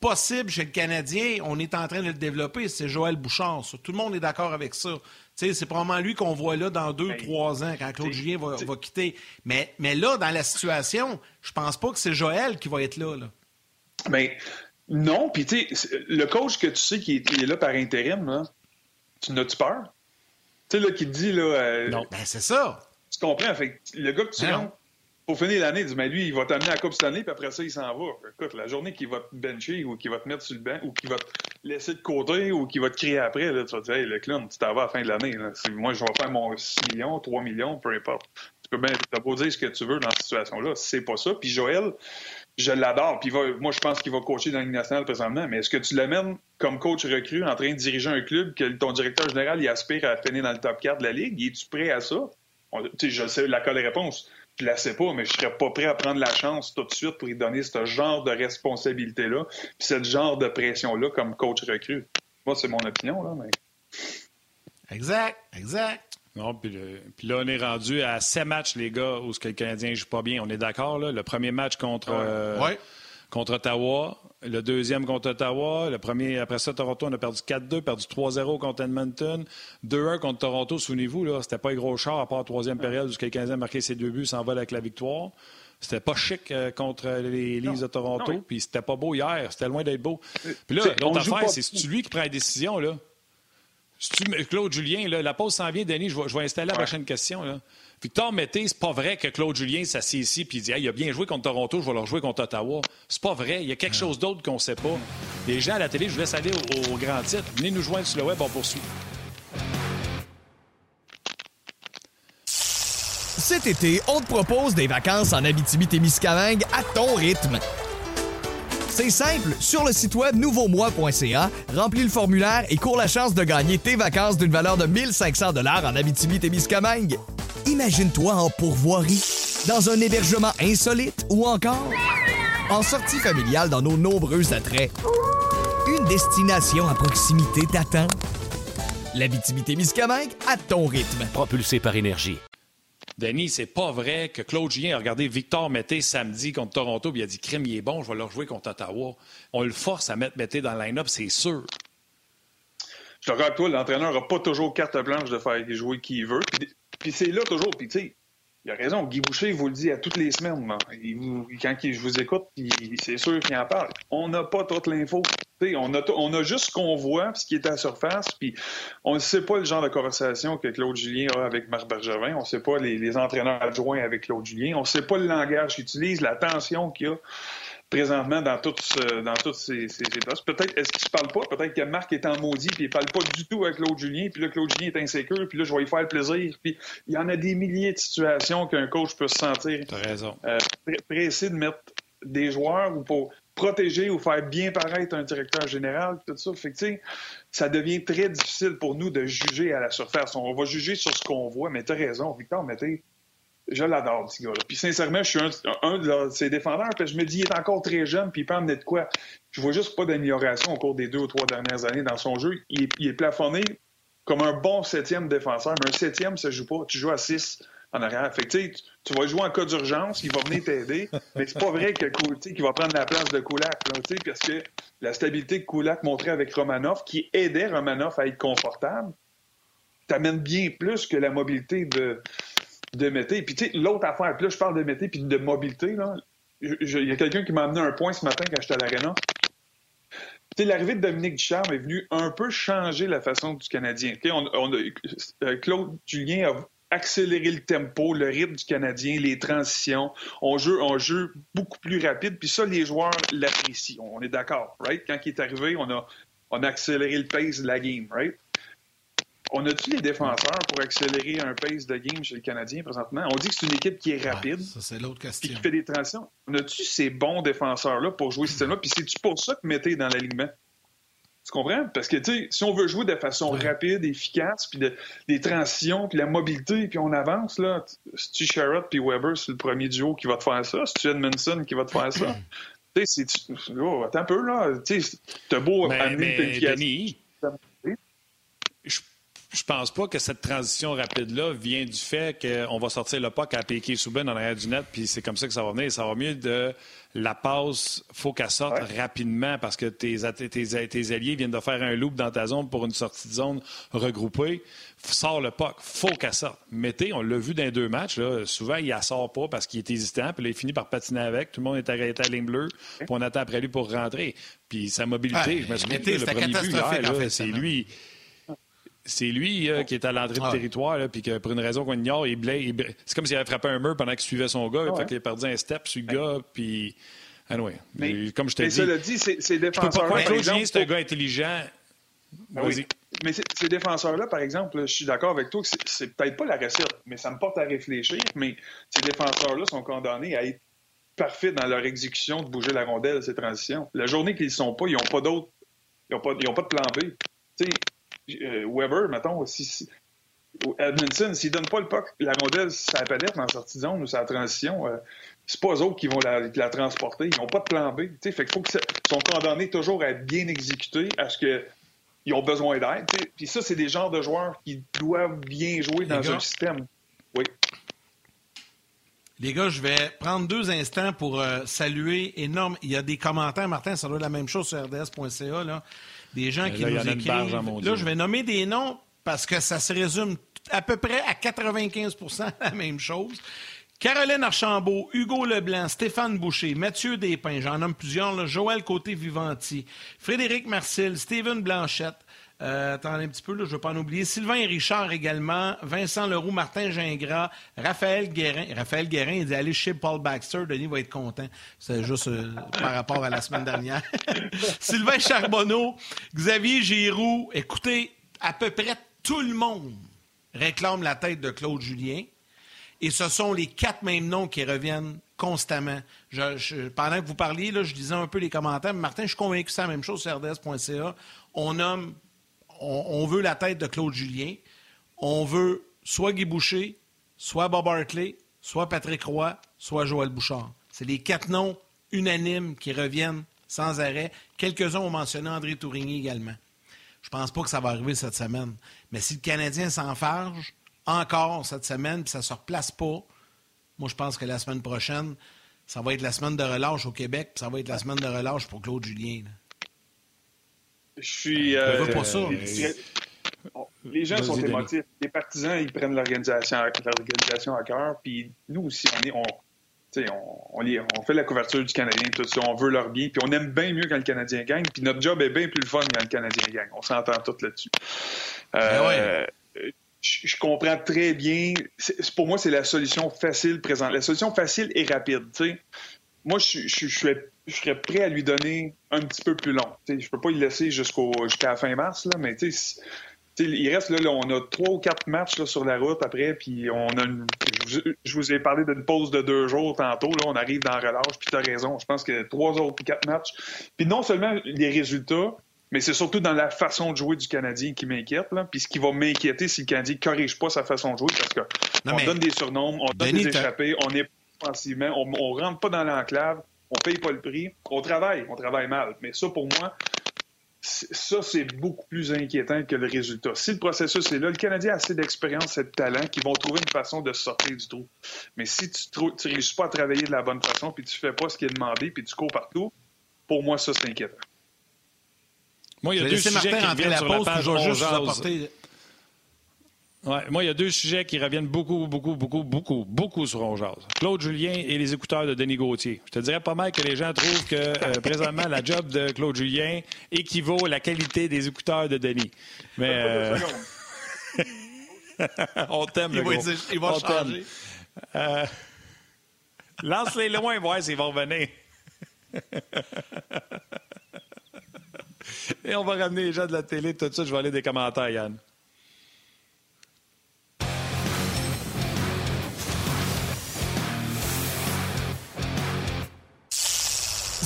possible chez le Canadien, on est en train de le développer, c'est Joël Bouchard. Tout le monde est d'accord avec ça c'est probablement lui qu'on voit là dans deux, trois ans, quand Claude Julien va, quitter. Mais, mais là, dans la situation, je pense pas que c'est Joël qui va être là. là. Mais non, puis tu sais, le coach que tu sais qui est, là par intérim, là, tu n'as-tu peur? Tu sais, là, qui te dit, là... Euh, non, ben c'est ça. Tu comprends? Fait le gars que tu rentres, pour finir l'année, dis, mais lui, il va t'amener à la Coupe cette année, puis après ça, il s'en va. Écoute, la journée qu'il va te bencher ou qu'il va te mettre sur le banc ou qu'il va te laisser de côté ou qu'il va te crier après, tu vas te dire, hey, le clown, tu t'en vas à la fin de l'année. Moi, je vais faire mon 6 millions, 3 millions, peu importe. Tu peux bien, t'as beau dire ce que tu veux dans cette situation-là. C'est pas ça. Puis Joël, je l'adore. Puis moi, je pense qu'il va coacher dans la Ligue nationale présentement. Mais est-ce que tu l'amènes comme coach recru en train de diriger un club que ton directeur général il aspire à finir dans le top 4 de la Ligue? Es-tu prêt à ça? je sais la colle réponse la sais pas, mais je serais pas prêt à prendre la chance tout de suite pour lui donner ce genre de responsabilité-là, puis ce genre de pression-là comme coach recrue. Moi, c'est mon opinion, là, mais. Exact, exact. Non, puis, là, on est rendu à sept matchs, les gars, où ce que le Canadien ne joue pas bien. On est d'accord, là? Le premier match contre. Euh, contre Ottawa, le deuxième contre Ottawa, le premier, après ça, Toronto, on a perdu 4-2, perdu 3-0 contre Edmonton, 2-1 contre Toronto, souvenez-vous, là, c'était pas un gros char à part la troisième période où quelqu'un a marqué ses deux buts, s'envole avec la victoire. C'était pas chic euh, contre les Leafs de Toronto, puis c'était pas beau hier, c'était loin d'être beau. Puis là, l'autre affaire, c'est lui qui prend la décision, là. Claude Julien, là, la pause s'en vient, Denis, je vais, je vais installer la prochaine question. Là. Victor Mété, c'est pas vrai que Claude Julien s'assied ici et dit il a bien joué contre Toronto, je vais le rejouer contre Ottawa. C'est pas vrai. Il y a quelque chose d'autre qu'on sait pas. Les gens à la télé, je vous laisse aller au, grand titre. Venez nous joindre sur le web, on poursuit. Cet été, on te propose des vacances en Abitibi-Témiscamingue à ton rythme. C'est simple, sur le site web nouveaumois.ca, remplis le formulaire et cours la chance de gagner tes vacances d'une valeur de 1500 dollars en Abitibi-Témiscamingue. Imagine-toi en pourvoirie, dans un hébergement insolite ou encore en sortie familiale dans nos nombreux attraits. Une destination à proximité t'attend. L'Abitibi-Témiscamingue à ton rythme. Propulsé par énergie. Denis, c'est pas vrai que Claude Julien a regardé Victor Mété samedi contre Toronto et il a dit Crime, il est bon, je vais le rejouer contre Ottawa. On le force à mettre Mété dans le line-up, c'est sûr. Je te toi, l'entraîneur n'a pas toujours carte blanche de faire jouer qui il veut. Puis c'est là toujours. Puis tu sais, il a raison. Guy Boucher vous le dit à toutes les semaines. quand je vous écoute, c'est sûr qu'il en parle. On n'a pas toute l'info. On a, on a juste ce qu'on voit, ce qui est à la surface. Puis on ne sait pas le genre de conversation que Claude Julien a avec Marc Bergevin. On ne sait pas les, entraîneurs adjoints avec Claude Julien. On ne sait pas le langage qu'il utilise, la tension qu'il y a. présentement dans toutes, dans toutes ces, ces, postes. Peut-être, est-ce qu'il se parle pas? Peut-être que Marc est en maudit, puis il parle pas du tout avec Claude Julien, puis là, Claude Julien est insécure, puis là, je vais lui faire plaisir. Puis il y en a des milliers de situations qu'un coach peut se sentir raison. Euh, pressé de mettre des joueurs ou pour protéger ou faire bien paraître un directeur général, tout ça. Fait que, ça devient très difficile pour nous de juger à la surface. On va juger sur ce qu'on voit, mais tu as raison, Victor, mais je l'adore, ce gars-là. Puis sincèrement, je suis un, de ses défendeurs, puis je me dis, il est encore très jeune, puis il peut emmener de quoi. Je vois juste pas d'amélioration au cours des deux ou trois dernières années dans son jeu. Il est, plafonné comme un bon septième défenseur, mais un septième, ça joue pas. Tu joues à six en arrière. Fait que, tu vas jouer en cas d'urgence, il va venir t'aider, [LAUGHS] mais c'est pas vrai que qu'il va prendre la place de Kulak, parce que la stabilité que Kulak montrait avec Romanov, qui aidait Romanov à être confortable, t'amène bien plus que la mobilité de de Mété. Puis, tu sais, l'autre affaire, puis là, je parle de Mété puis de mobilité. Il y a quelqu'un qui m'a amené un point ce matin quand j'étais à l'Arena. Tu sais, l'arrivée de Dominique Ducharme est venue un peu changer la façon du Canadien. On, on a, euh, Claude Julien a accéléré le tempo, le rythme du Canadien, les transitions. On joue, on joue beaucoup plus rapide. Puis ça, les joueurs l'apprécient. On est d'accord, right? Quand il est arrivé, on a, on accéléré le pace de la game, right? On a-tu les défenseurs pour accélérer un pace de game chez le Canadien présentement? On dit que c'est une équipe qui est rapide. ça, c'est l'autre question. Qui fait des transitions. On a-tu ces bons défenseurs-là pour jouer ce système-là? Puis c'est-tu pour ça que mettez dans l'alignement? Tu comprends? Parce que, tu sais, si on veut jouer de façon rapide, efficace, puis des transitions, puis la mobilité, puis on avance, là, c'est-tu Sherrod puis Weber, c'est le premier duo qui va te faire ça? C'est-tu Edmondson qui va te faire ça? [CLEARS THROAT] tu sais, c'est... Oh, attends un peu, là. Tu sais, t'as beau amener je pense pas que cette transition rapide-là vient du fait qu'on va sortir le puck à piquer sous dans l'arrière du net, puis c'est comme ça que ça va venir. Ça va mieux de la passe, faut qu'elle sorte rapidement parce que tes, tes, alliés viennent de faire un loop dans ta zone pour une sortie de zone regroupée. Sors le puck, faut qu'elle sorte. Mettez, on l'a vu dans les deux matchs, là, souvent il la sort pas parce qu'il est hésitant, puis là, il finit par patiner avec. Tout le monde est arrêté à la ligne bleue, puis on attend après lui pour rentrer. Puis sa mobilité, je me souviens, le premier but c'est lui c'est lui euh, qui est à l'entrée du territoire, puis que pour une raison qu'on ignore, il C'est comme s'il avait frappé un mur pendant qu'il suivait son gars. Fait qu'il a perdu un step sur le gars, puis. Anyway, mais, comme je t'ai dit. Mais dit, ces défenseurs. Je peux pas Claude c'est un gars intelligent. Ben oui. Mais ces défenseurs-là, par exemple, je suis d'accord avec toi que c'est peut-être pas la recette, mais ça me porte à réfléchir. Mais ces défenseurs-là sont condamnés à être parfaits dans leur exécution de bouger la rondelle, ces transitions. La journée qu'ils ne sont pas, ils n'ont pas d'autres. Ils n'ont pas, pas, de plan B. Tu sais, euh, Weber, mettons, si, Edmondson, s'il donne pas le puck, la rondelle, ça palette dans la sortie de zone ou sa transition, euh, c'est pas eux autres qui vont la, transporter. Ils n'ont pas de plan B. Fait qu'il faut qu'ils sont condamnés toujours à être bien exécutés, à ce qu'ils ont besoin d'aide. Puis ça, c'est des genres de joueurs qui doivent bien jouer dans un système. Oui. Les gars, je vais prendre deux instants pour euh, saluer énorme. Il y a des commentaires, Martin, ça doit être la même chose sur rds.ca. Là des gens qui nous écrivent. Là, je vais nommer des noms parce que ça se résume à peu près à 95% [LAUGHS] la même chose. Caroline Archambault, Hugo Leblanc, Stéphane Boucher, Mathieu Despins, j'en nomme plusieurs, Joël Côté-Vivanti, Frédéric Marcil, Steven Blanchette, euh, attendez un petit peu, là, je ne veux pas en oublier. Sylvain Richard également. Vincent Leroux, Martin Gingras, Raphaël Guérin. Raphaël Guérin, il dit aller chez Paul Baxter. Denis va être content. C'est juste euh, par rapport à la semaine dernière. [LAUGHS] Sylvain Charbonneau, Xavier Giroux. Écoutez, à peu près tout le monde réclame la tête de Claude Julien. Et ce sont les quatre mêmes noms qui reviennent constamment. pendant que vous parliez, là, je disais un peu les commentaires. Martin, je suis convaincu que c'est la même chose sur rds.ca. On nomme on, veut la tête de Claude Julien. On veut soit Guy Boucher, soit Bob Hartley, soit Patrick Roy, soit Joël Bouchard. C'est les quatre noms unanimes qui reviennent sans arrêt. Quelques-uns ont mentionné André Tourigny également. Je pense pas que ça va arriver cette semaine. Mais si le Canadien s'enfarge encore cette semaine, puis ça ne se replace pas, moi, je pense que la semaine prochaine, ça va être la semaine de relâche au Québec, puis ça va être la semaine de relâche pour Claude Julien. Je suis. Euh, pas ça. Les gens sont émotifs. Les partisans, ils prennent l'organisation à cœur. Puis nous aussi, on est. On, on, on, fait la couverture du Canadien, tout ça, on veut leur bien, puis on aime bien mieux quand le Canadien gagne, puis notre job est bien plus le fun quand le Canadien gagne. On s'entend tous là-dessus. Ben euh, je, comprends très bien. Pour moi, c'est la solution facile présente. La solution facile et rapide. sais moi, je, je, je, serais prêt à lui donner un petit peu plus long. Je je peux pas le laisser jusqu'au jusqu'à la fin mars, là, mais il reste là, on a trois ou quatre matchs là, sur la route après, puis on a une, je, vous ai parlé d'une pause de deux jours tantôt. Là, on arrive dans la relâche, puis tu as raison. Je pense que trois autres quatre matchs. Puis non seulement les résultats, mais c'est surtout dans la façon de jouer du Canadien qui m'inquiète. Puis ce qui va m'inquiéter, si le Canadien ne corrige pas sa façon de jouer, parce qu'on donne des surnoms, on donne des échappées, on est offensivement, on, on rentre pas dans l'enclave, on paye pas le prix, on travaille, on travaille mal. Mais ça, pour moi, ça, c'est beaucoup plus inquiétant que le résultat. Si le processus est là, le Canadien a assez d'expérience et de talent qu'ils vont trouver une façon de sortir du trou. Mais si tu ne réussis pas à travailler de la bonne façon, puis tu fais pas ce qui est demandé, puis tu cours partout, pour moi, ça, c'est inquiétant. Moi, il y a deux sujets qui reviennent sur la page Ouais, moi, il y a deux sujets qui reviennent beaucoup, beaucoup, beaucoup, beaucoup, beaucoup sur Ongeaz. Claude Julien et les écouteurs de Denis Gauthier. Je te dirais pas mal que les gens trouvent que euh, présentement, la job de Claude Julien équivaut à la qualité des écouteurs de Denis. Mais. Euh... [LAUGHS] on t'aime, le gars. Il va changer. Euh... Lance-les loin, voir s'ils vont revenir. [LAUGHS] et on va ramener les gens de la télé tout de suite. Je vais aller des commentaires, Yann.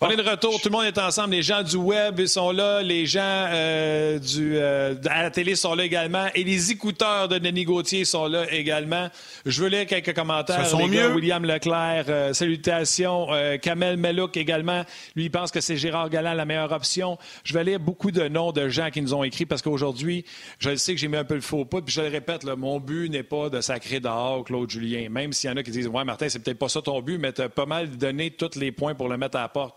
On est de retour, tout le monde est ensemble. Les gens du web sont là, les gens euh, du, euh, à la télé sont là également, et les écouteurs de Denis Gauthier sont là également. Je veux lire quelques commentaires. Ça mieux. William Leclerc, euh, salutations. Kamel Melouk également, lui il pense que c'est Gérard Galland la meilleure option. Je vais lire beaucoup de noms de gens qui nous ont écrit parce qu'aujourd'hui, je sais que j'ai mis un peu le faux pas, puis je le répète, là, mon but n'est pas de sacrer dehors Claude Julien. Même s'il y en a qui disent, ouais Martin, c'est peut-être pas ça ton but, mais tu as pas mal donné tous les points pour le mettre à la porte.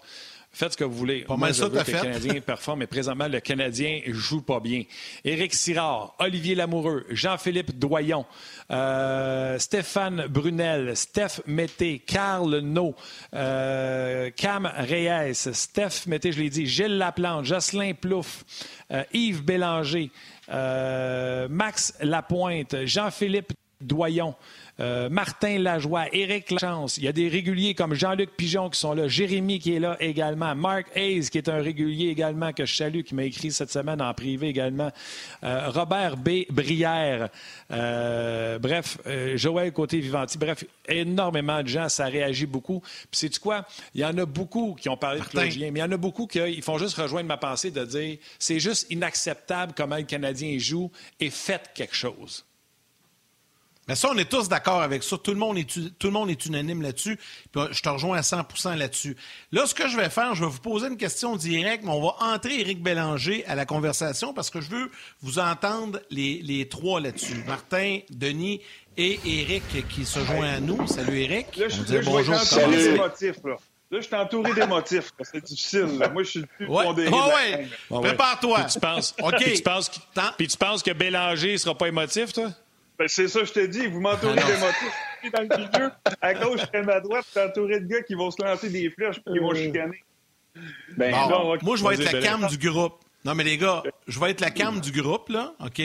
Faites ce que vous voulez. Pas mal ça, que le Canadien [LAUGHS] performe, mais présentement, le Canadien joue pas bien. Éric Sirard, Olivier Lamoureux, Jean-Philippe Doyon, euh, Stéphane Brunel, Steph Mété, Carl No, euh, Cam Reyes, Steph Mété, je l'ai dit, Gilles Laplante, Jocelyn Plouffe, euh, Yves Bélanger, Max Lapointe, Jean-Philippe Doyon, euh, Martin Lajoie, Éric Lachance. Il y a des réguliers comme Jean-Luc Pigeon qui sont là, Jérémy qui est là également, Mark Hayes qui est un régulier également que je salue, qui m'a écrit cette semaine en privé également, euh, Robert B. Brière, euh, bref, Joël Côté-Vivanti, bref, énormément de gens, ça réagit beaucoup. Puis c'est quoi? Il y en a beaucoup qui ont parlé de Claude mais il y en a beaucoup qui font juste rejoindre ma pensée de dire c'est juste inacceptable comment le Canadien joue et faites quelque chose. Mais ça, on est tous d'accord avec ça. Tout le monde est, tout le monde est unanime là-dessus. je te rejoins à 100% là-dessus. Là, ce que je vais faire, je vais vous poser une question directe, mais on va entrer Éric Bélanger à la conversation parce que je veux vous entendre les, trois là-dessus. Martin, Denis et Éric qui se joint à nous. Salut Éric. Là, je, là, bonjour. Salut. Là, je suis entouré d'émotifs. C'est difficile. Moi, je suis le plus ouais. pondéré. ouais. Prépare-toi. tu penses, [LAUGHS] puis tu penses que Bélanger ne sera pas émotif, toi? Ben, c'est ça, je te dis. Vous m'entourez ah, motifs dans le milieu. À gauche et à droite, tu entouré de gars qui vont se lancer des flèches et qui vont euh. chicaner. Ben, moi, je vais être la cam du groupe. Non, mais les gars, je vais être la cam du groupe, là, OK?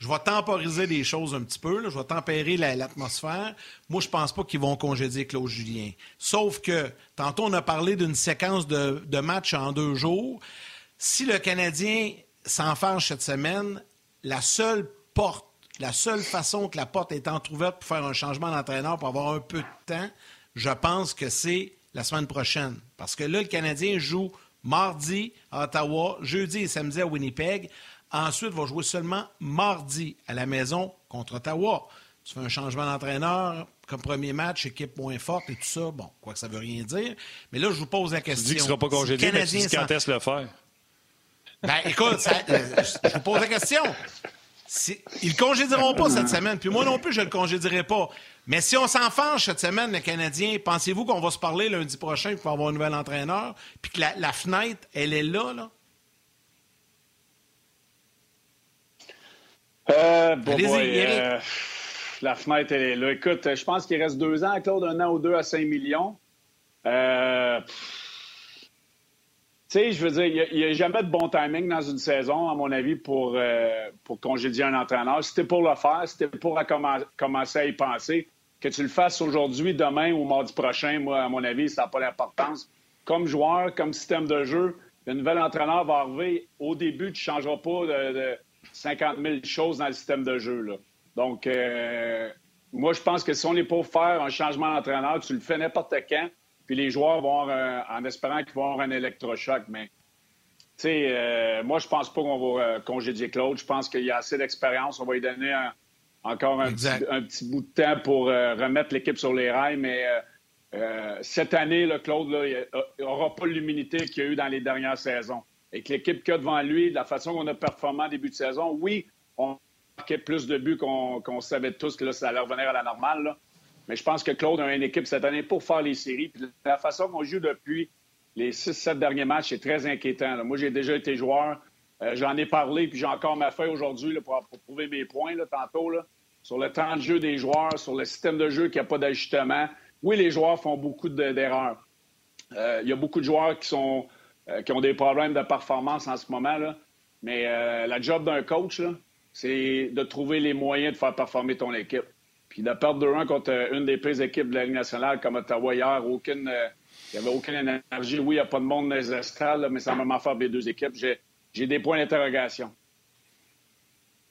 Je vais temporiser les choses un petit peu, là. Je vais tempérer l'atmosphère. Moi, je pense pas qu'ils vont congédier Claude Julien. Sauf que, tantôt, on a parlé d'une séquence de, de matchs en deux jours. Si le Canadien s'enfarge cette semaine, la seule porte la seule façon que la porte est entrouverte pour faire un changement d'entraîneur, pour avoir un peu de temps, je pense que c'est la semaine prochaine. Parce que là, le Canadien joue mardi à Ottawa, jeudi et samedi à Winnipeg. Ensuite, va jouer seulement mardi à la maison contre Ottawa. Tu fais un changement d'entraîneur comme premier match, équipe moins forte et tout ça. Bon, quoi que ça veut rien dire. Mais là, je vous pose la question. Tu dis qu'il ne sera pas congédié, mais tu dis quand est-ce le faire? Ben, écoute, euh, je vous pose la question. Ils le congédieront pas cette semaine, puis moi non plus, je le congédierai pas. Mais si on s'en fâche cette semaine, le Canadien, pensez-vous qu'on va se parler lundi prochain pour avoir un nouvel entraîneur, puis que la, fenêtre, elle est là, là? Euh, euh, la fenêtre, elle est là. Écoute, je pense qu'il reste deux ans, Claude, un an ou deux à 5 millions. Euh, sais, je veux dire, il n'y a, jamais de bon timing dans une saison, à mon avis, pour, euh, pour congédier un entraîneur. Si pour le faire, si pour commencer à y penser, que tu le fasses aujourd'hui, demain ou mardi prochain, moi, à mon avis, ça n'a pas l'importance. Comme joueur, comme système de jeu, le nouvel entraîneur va arriver. Au début, tu ne changeras pas de, 50 000 choses dans le système de jeu. Donc, euh, moi, je pense que si on est pour faire un changement d'entraîneur, tu le fais n'importe quand. Puis les joueurs vont avoir, en espérant qu'ils vont avoir un électrochoc. Mais, tu sais, euh, moi, je pense pas qu'on va euh, congédier Claude. Je pense qu'il y a assez d'expérience. On va lui donner encore un petit, bout de temps pour euh, remettre l'équipe sur les rails. Mais cette année, le Claude, n'aura pas l'humilité qu'il y a eu dans les dernières saisons. Et que l'équipe qu'il a devant lui, de la façon qu'on a performé en début de saison, oui, on marquait plus de buts qu'on savait tous que là, ça allait revenir à la normale. Là. Mais je pense que Claude a une équipe cette année pour faire les séries. Puis la façon qu'on joue depuis les 6-7 derniers matchs, c'est très inquiétant. Moi, j'ai déjà été joueur. Euh, j'en ai parlé, puis j'ai encore ma feuille aujourd'hui pour, prouver mes points là, tantôt. Là, sur le temps de jeu des joueurs, sur le système de jeu qui n'a pas d'ajustement. Oui, les joueurs font beaucoup d'erreurs. Euh, il y a beaucoup de joueurs qui, sont, euh, qui ont des problèmes de performance en ce moment. Là. Mais la job d'un coach, c'est de trouver les moyens de faire performer ton équipe. Puis de perdre 2-1 contre euh, une des pires équipes de la Ligue nationale comme Ottawa hier, aucune, euh, il n'y avait aucune énergie. Oui, il n'y a pas de monde dans les estrades, mais ça m'a même faire les deux équipes. J'ai des points d'interrogation.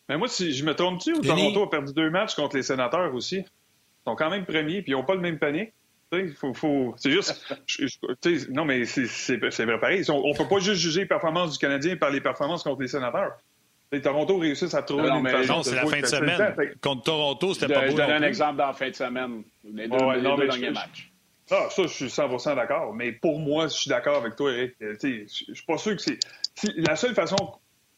Mais moi, si je me trompe-tu ou Toronto a perdu deux matchs contre les sénateurs aussi? Ils sont quand même premiers, puis ils n'ont pas le même panier. Faut, faut... C'est juste. [LAUGHS] non, mais c'est vrai pareil. On ne peut pas juste juger les performances du Canadien par les performances contre les sénateurs. Toronto réussit à trouver non, une façon. c'est la fin de semaine. Contre Toronto, c'était pas Je donne un exemple dans la fin de semaine. Les deux, derniers matchs. Ah, ça, je suis 100% d'accord. Mais pour moi, je suis d'accord avec toi, Eric. Je suis pas sûr que c'est. La seule façon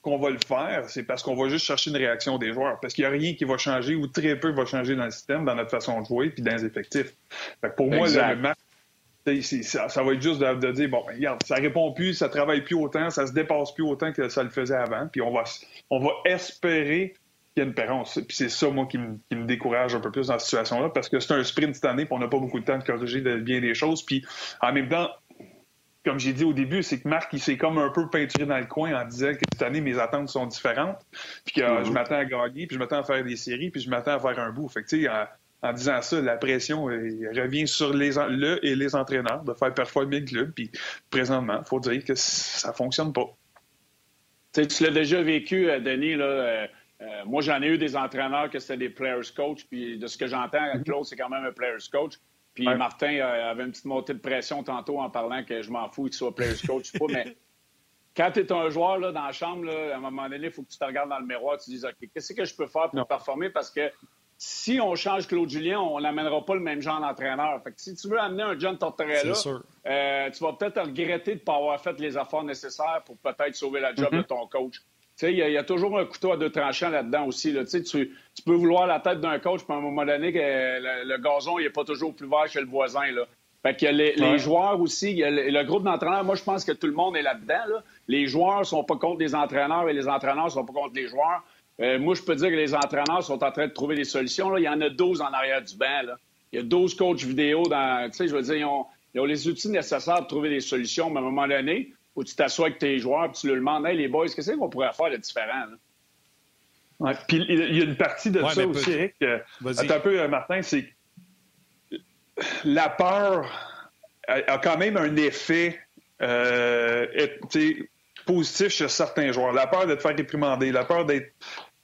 qu'on va le faire, c'est parce qu'on va juste chercher une réaction des joueurs. Parce qu'il n'y a rien qui va changer ou très peu va changer dans le système, dans notre façon de jouer puis dans les effectifs. pour moi, le match, ça, va être juste de, dire, bon, regarde, ça répond plus, ça travaille plus autant, ça se dépasse plus autant que ça le faisait avant, puis on va, on va espérer qu'il y ait une pérence. Puis c'est ça, moi, qui me, décourage un peu plus dans cette situation-là, parce que c'est un sprint cette année, puis on n'a pas beaucoup de temps de corriger bien des choses. Puis en même temps, comme j'ai dit au début, c'est que Marc, il s'est comme un peu peinturé dans le coin en disant que cette année, mes attentes sont différentes, puis que euh, je mm-hmm. m'attends à gagner, puis je m'attends à faire des séries, puis je m'attends à faire un bout. Fait que, tu sais, en disant ça, la pression euh, revient sur les, le et les entraîneurs de faire performer le club. Puis présentement, il faut dire que ça fonctionne pas. tu l'as déjà vécu, euh, Denis. Là, euh, moi, j'en ai eu des entraîneurs que c'était des players coach. Puis de ce que j'entends, mm-hmm. Claude, c'est quand même un players coach. Puis Martin avait une petite montée de pression tantôt en parlant que je m'en fous qu'il soit players coach pas. Mais [LAUGHS] quand tu es un joueur là, dans la chambre, à un moment donné, il faut que tu te regardes dans le miroir et tu te dises OK, qu'est-ce que je peux faire pour performer? Parce que si on change Claude Julien, on n'amènera pas le même genre d'entraîneur. Fait que si tu veux amener un John Tortorella, euh, tu vas peut-être regretter de ne pas avoir fait les efforts nécessaires pour peut-être sauver la job de mm-hmm. ton coach. Il y, y, a toujours un couteau à deux tranchants là-dedans aussi. Là. Tu, tu, peux vouloir la tête d'un coach, puis à un moment donné, que le, gazon n'est pas toujours plus vert chez le voisin. Là. Fait que les, les joueurs aussi, le, groupe d'entraîneurs, moi je pense que tout le monde est là-dedans. Là. Les joueurs sont pas contre les entraîneurs et les entraîneurs sont pas contre les joueurs. Euh, moi, je peux dire que les entraîneurs sont en train de trouver des solutions. Là. Il y en a 12 en arrière du banc. Là. Il y a 12 coachs vidéo dans. Tu sais, je veux dire, ils ont, les outils nécessaires pour trouver des solutions, mais à un moment donné, où tu t'assois avec tes joueurs et tu leur demandes Hey, les boys, qu'est-ce qu'on pourrait faire de différent? Ouais, puis il y a une partie de ça aussi, Eric. un peu, euh, Martin, c'est la peur a quand même un effet euh, positif chez certains joueurs. La peur de te faire réprimander, la peur d'être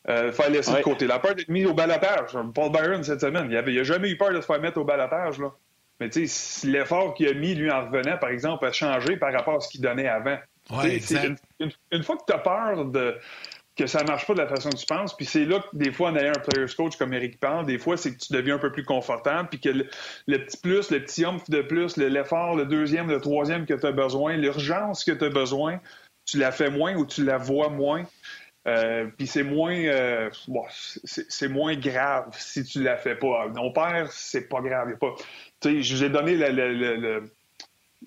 euh, faire laisser de côté. La peur d'être mis au balatage. Paul Byron, cette semaine, il n'a jamais eu peur de se faire mettre au balatage. Là. Mais tu sais, l'effort qu'il a mis, lui, en revenant, par exemple, a changé par rapport à ce qu'il donnait avant. une, fois que tu as peur de que ça marche pas de la façon que tu penses, puis c'est là que des fois, en ayant un player's coach comme Eric parle, des fois, c'est que tu deviens un peu plus confortable, puis que le, petit plus, le petit oomph de plus, l'effort, le deuxième, le troisième que tu as besoin, l'urgence que tu as besoin, tu la fais moins ou tu la vois moins Euh, puis c'est moins, euh, c'est moins grave si tu la fais pas. Non père, c'est pas grave. Pas, je vous ai donné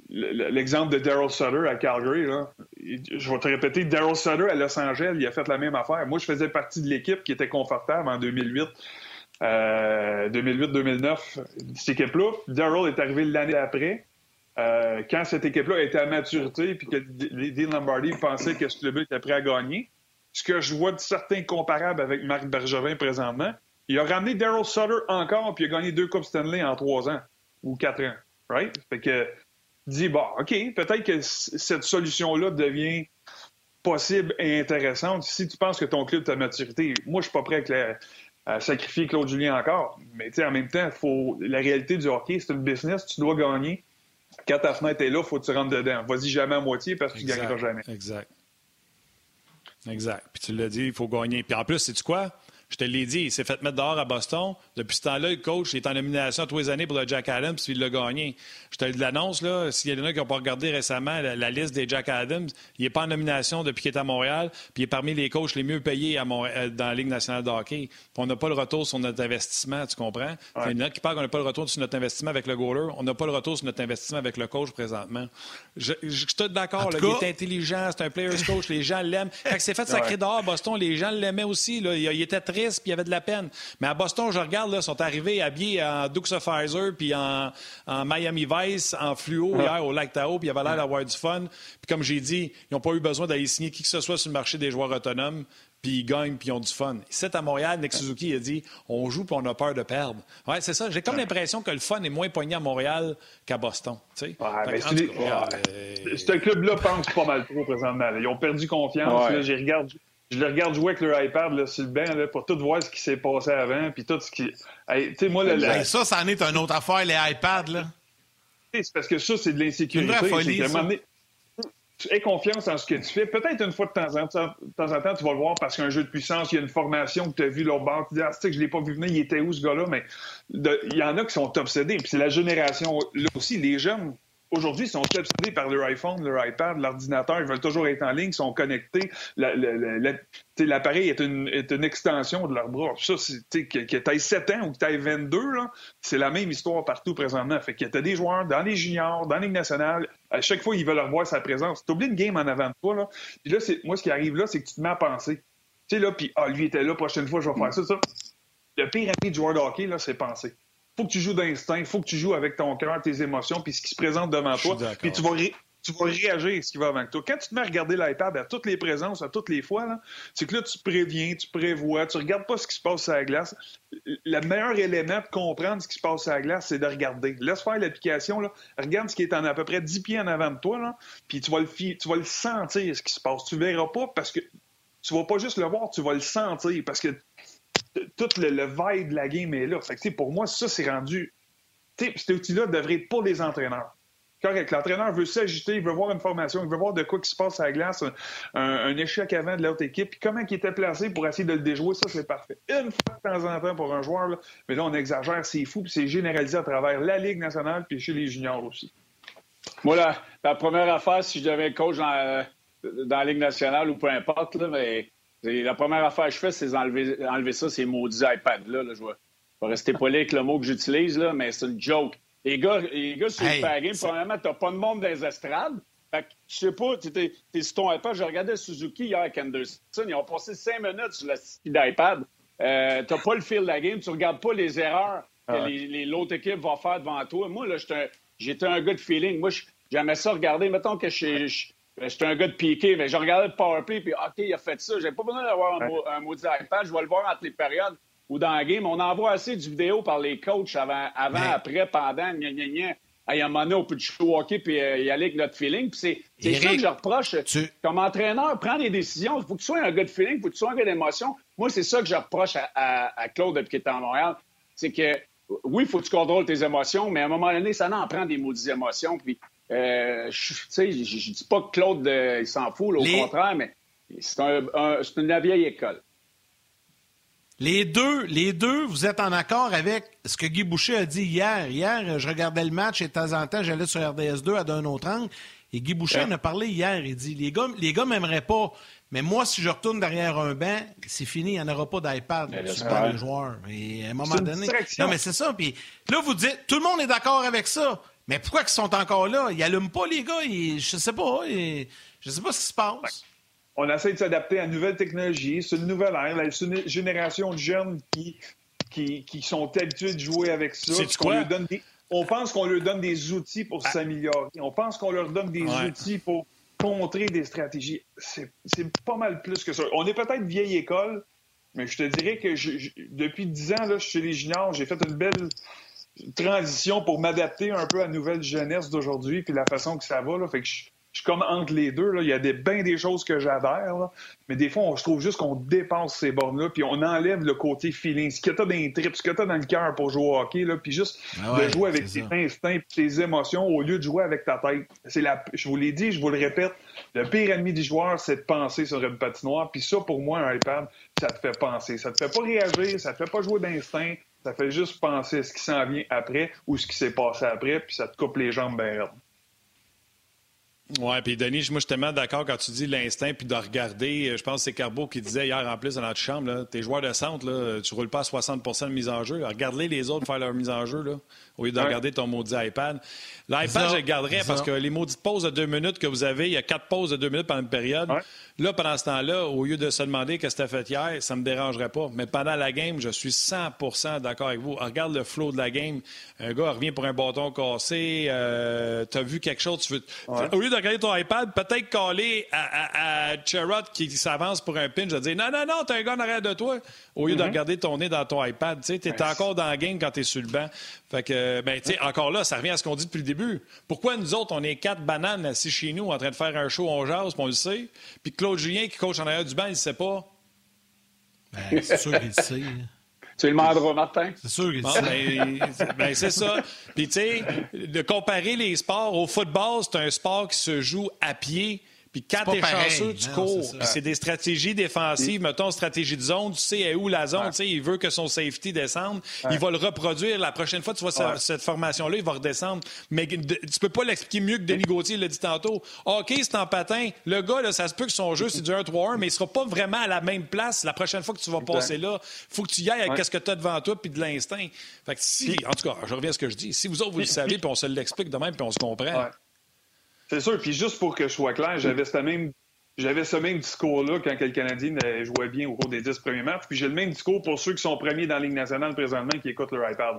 l'exemple de Daryl Sutter à Calgary. Je vais te répéter, Daryl Sutter à Los Angeles, il a fait la même affaire. Moi, je faisais partie de l'équipe qui était confortable en 2008. 2008-2009, cette équipe-là. Daryl est arrivé l'année après. Euh, quand cette équipe-là était à maturité puis que Dean Lombardi pensait que ce club était prêt à gagner, ce que je vois de certains comparables avec Marc Bergevin présentement, il a ramené Daryl Sutter encore puis il a gagné deux Coupes Stanley en trois ans ou quatre ans. Right? Fait que dis, bon, OK, peut-être que cette solution-là devient possible et intéressante si tu penses que ton club à maturité. Moi, je suis pas prêt à sacrifier Claude Julien encore. Mais en même temps, faut, la réalité du hockey, c'est une business, tu dois gagner quand ta fenêtre est là, il faut que tu rentres dedans. Vas-y jamais à moitié parce que tu ne gagneras jamais. Exact. Exact. Puis tu l'as dit, il faut gagner. Puis en plus, sais-tu quoi? Je te l'ai dit, il s'est fait mettre dehors à Boston. Depuis ce temps-là, le coach est en nomination tous les années pour le Jack Adams, puis il l'a gagné. Je te l'annonce, là, s'il y en a qui n'ont pas regardé récemment la, liste des Jack Adams, il n'est pas en nomination depuis qu'il est à Montréal, puis il est parmi les coachs les mieux payés à euh, dans la Ligue nationale de hockey. Puis on n'a pas le retour sur notre investissement, tu comprends? Il y en a qui parlent qu'on n'a pas le retour sur notre investissement avec le goaler. On n'a pas le retour sur notre investissement avec le coach présentement. Je, suis d'accord, il est intelligent, c'est un player's coach, les gens l'aiment. Quand il s'est fait sacré dehors à Boston, les gens l'aimaient aussi. Là. Il, était très puis il y avait de la peine. Mais à Boston, je regarde, là, sont arrivés habillés en Dukes of Pfizer, puis en, Miami Vice, en fluo ah. hier au Lac Tao, puis il avait l'air d'avoir du fun. Puis comme j'ai dit, ils n'ont pas eu besoin d'aller signer qui que ce soit sur le marché des joueurs autonomes puis ils gagnent, puis ils ont du fun. Ici, à Montréal, Nick Suzuki a dit on joue, puis on a peur de perdre. Ouais, c'est ça. J'ai comme l'impression que le fun est moins poigné à Montréal qu'à Boston. Tu sais. Ouais, Ce club-là pense pas mal trop présentement. Ils ont perdu confiance. Là, regarde, je les regarde jouer avec leur iPad là, sur le banc là, pour tout voir ce qui s'est passé avant, puis tout ce qui. Hey, moi, le, Ça, ça en est une autre affaire, les iPads. là. C'est parce que ça, c'est de l'insécurité. C'est folie, tu aies confiance en ce que tu fais. Peut-être une fois de temps, en temps, de temps en temps, tu vas le voir parce qu'un jeu de puissance, il y a une formation que tu as vu l'autre bord. Tu dis, ah, que je l'ai pas vu venir, il était où ce gars-là? Mais il y en a qui sont obsédés. Puis c'est la génération, là aussi, les jeunes aujourd'hui, ils sont obsédés par leur iPhone, leur iPad, l'ordinateur. Ils veulent toujours être en ligne, ils sont connectés. L'appareil est une, extension de leur bras. Ça, que, tu aies 7 ans ou que tu aies 22, c'est la même histoire partout présentement. Fait que tu as des joueurs dans les juniors, dans les nationales. À chaque fois, ils veulent revoir sa présence. Tu oublies une game en avant de toi. Là. Puis là, moi, ce qui arrive là, c'est que tu te mets à penser. Tu sais, là, puis, ah, lui était là, prochaine fois, je vais faire ça, ça. Le pire ami de joueur de hockey, c'est penser faut que tu joues d'instinct, faut que tu joues avec ton cœur, tes émotions, puis ce qui se présente devant toi. Puis tu vas, tu vas réagir à ce qui va avant toi. Quand tu te mets à regarder l'iPad à toutes les présences, à toutes les fois, c'est que là, tu préviens, tu prévois, tu regardes pas ce qui se passe à la glace. Le meilleur élément de comprendre ce qui se passe à la glace, c'est de regarder. Laisse faire l'application, regarde ce qui est en à peu près 10 pieds en avant de toi, là, puis tu vas, le tu vas le sentir, ce qui se passe. Tu verras pas parce que tu vas pas juste le voir, tu vas le sentir parce que tout le, vibe de la game est là. Pour moi, ça, c'est rendu. Cet outil-là devrait être pour les entraîneurs. Correct, l'entraîneur veut s'agiter, il veut voir une formation, il veut voir de quoi qui se passe à la glace, un, échec avant de l'autre équipe, puis comment il était placé pour essayer de le déjouer, ça, c'est parfait. Une fois de temps en temps pour un joueur, mais là, on exagère, c'est fou, puis c'est généralisé à travers la Ligue nationale, puis chez les juniors aussi. Moi, la, première affaire, si je devais être coach dans, dans la Ligue nationale ou peu importe, là, mais la première affaire que je fais, c'est enlever, enlever ça, ces maudits iPads-là. Je, vais, rester poli avec le mot que j'utilise, là, mais c'est une joke. Les gars, les gars sur le game, premièrement, t'as pas de monde dans les estrades. Fait que, je sais pas, tu es, sur ton iPad. Je regardais Suzuki hier avec Anderson. Ils ont passé cinq minutes sur le site d'iPad. Euh, t'as pas le fil de la game. Tu regardes pas les erreurs que ah l'autre équipe va faire devant toi. Moi, là, j'étais un, un, gars de feeling. Moi, j'aimais ça regarder. Mettons que je, je j'étais un gars de piqué, mais je regardais le powerplay, puis OK, il a fait ça. J'ai pas besoin d'avoir un, maudit iPad. Je vais le voir entre les périodes ou dans la game. On envoie assez de vidéos par les coachs avant, avant après, pendant, gna gna gna. À un moment donné, on peut jouer hockey puis euh, y aller avec notre feeling. Puis c'est ça que je reproche. Comme entraîneur, prends des décisions. Il faut que tu sois un gars de feeling, il faut que tu sois un gars d'émotion. Moi, c'est ça que je reproche à, Claude depuis qu'il est en Montréal. C'est que, oui, il faut que tu contrôles tes émotions, mais à un moment donné, ça en prend des maudites émotions. Puis euh, je, je dis pas que Claude, euh, il s'en fout, au contraire, mais c'est une vieille école. Les deux, les deux, vous êtes en accord avec ce que Guy Boucher a dit hier. Hier, je regardais le match et de temps en temps, j'allais sur RDS2 à d'un autre angle Et Guy Boucher en a parlé hier. Il dit Les gars, les gars m'aimeraient pas. Mais moi, si je retourne derrière un banc, c'est fini, il n'y en aura pas d'iPad pas les joueurs. Et à un moment donné. Non, mais c'est ça. Puis là, vous dites, tout le monde est d'accord avec ça. Mais pourquoi ils sont encore là? Ils n'allument pas, les gars. Je je sais pas. Je je sais pas ce qui se passe. On essaie de s'adapter à une nouvelle technologie. C'est une nouvelle ère. C'est une génération de jeunes qui, qui, sont habitués de jouer avec ça. On, donne on pense qu'on leur donne des outils pour ah. s'améliorer. On pense qu'on leur donne des outils pour contrer des stratégies. C'est pas mal plus que ça. On est peut-être vieille école, mais je te dirais que depuis dix ans, là, je suis les juniors, j'ai fait une belle transition pour m'adapter un peu à la nouvelle jeunesse d'aujourd'hui, puis la façon que ça va. Là, fait que je, je suis comme entre les deux. Là. Il y a des, bien des choses que j'adhère, mais des fois, on, je trouve juste qu'on dépasse ces bornes-là, puis on enlève le côté feeling. Ce que tu as dans les tripes, ce que tu as dans le cœur pour jouer au hockey, là, puis juste ah de jouer avec tes instincts et tes émotions au lieu de jouer avec ta tête. C'est la, je vous l'ai dit, je vous le répète, le pire ennemi du joueur, c'est de penser sur une patinoire. Puis ça, pour moi, un iPad, ça te fait penser. Ça te fait pas réagir, ça te fait pas jouer d'instinct, ça fait juste penser à ce qui s'en vient après ou ce qui s'est passé après, puis ça te coupe les jambes bien oui, puis Denis, moi, je suis tellement d'accord quand tu dis l'instinct puis de regarder. Euh, je pense que c'est Carbo qui disait hier en plus dans notre chambre, là, tes joueurs de centre, là, tu roules pas à 60% de mise en jeu. Regarde-les les autres faire leur mise en jeu. Là au lieu de regarder ton maudit iPad. L'iPad, je le garderais parce que les maudites pauses de deux minutes que vous avez, il y a quatre pauses de deux minutes pendant une période. Là, pendant ce temps-là, au lieu de se demander qu'est-ce que tu as fait hier, ça ne me dérangerait pas. Mais pendant la game, je suis 100% d'accord avec vous. Regarde le flow de la game. Un gars revient pour un bâton cassé. Euh, tu as vu quelque chose. Tu veux... Au lieu de regarder ton iPad, peut-être caler à, à, qui, s'avance pour un pinch, de dire non, non, non, t'as un gars en arrière de toi. Au lieu de mm-hmm. regarder ton nez dans ton iPad. Tu es encore dans la game quand tu es sur le banc. Fait que, ben, sais, encore là, ça revient à ce qu'on dit depuis le début. Pourquoi nous autres, on est quatre bananes assis chez nous en train de faire un show, on jase, puis on le sait, puis Claude Julien qui coach en arrière du banc, il ne sait pas? Ben, c'est sûr qu'il le sait. Tu le demanderas, Martin. C'est sûr qu'il le sait. Ben, ben, c'est ça. Puis, tu sais, de comparer les sports au football, c'est un sport qui se joue à pied. Puis quand t'es chanceux, tu cours. c'est des stratégies défensives. Mettons, stratégie de zone, tu sais où la zone. sais Il veut que son safety descende. Il va le reproduire. La prochaine fois, tu vois cette formation-là, il va redescendre. Mais tu peux pas l'expliquer mieux que Denis Gauthier l'a dit tantôt. OK, c'est en patin. Le gars, là, ça se peut que son jeu, c'est du 1-3-1, mais il sera pas vraiment à la même place la prochaine fois que tu vas passer là. faut que tu y ailles avec ce que tu as devant toi puis de l'instinct. Fait que si, en tout cas, je reviens à ce que je dis. Si vous autres, vous le savez, puis on se l'explique de même, puis on se comprend. C'est sûr. Puis juste pour que je sois clair, j'avais ce même j'avais ce même discours-là quand le Canadien jouait bien au cours des dix premiers matchs. Puis j'ai le même discours pour ceux qui sont premiers dans la Ligue nationale présentement qui écoutent leur iPad.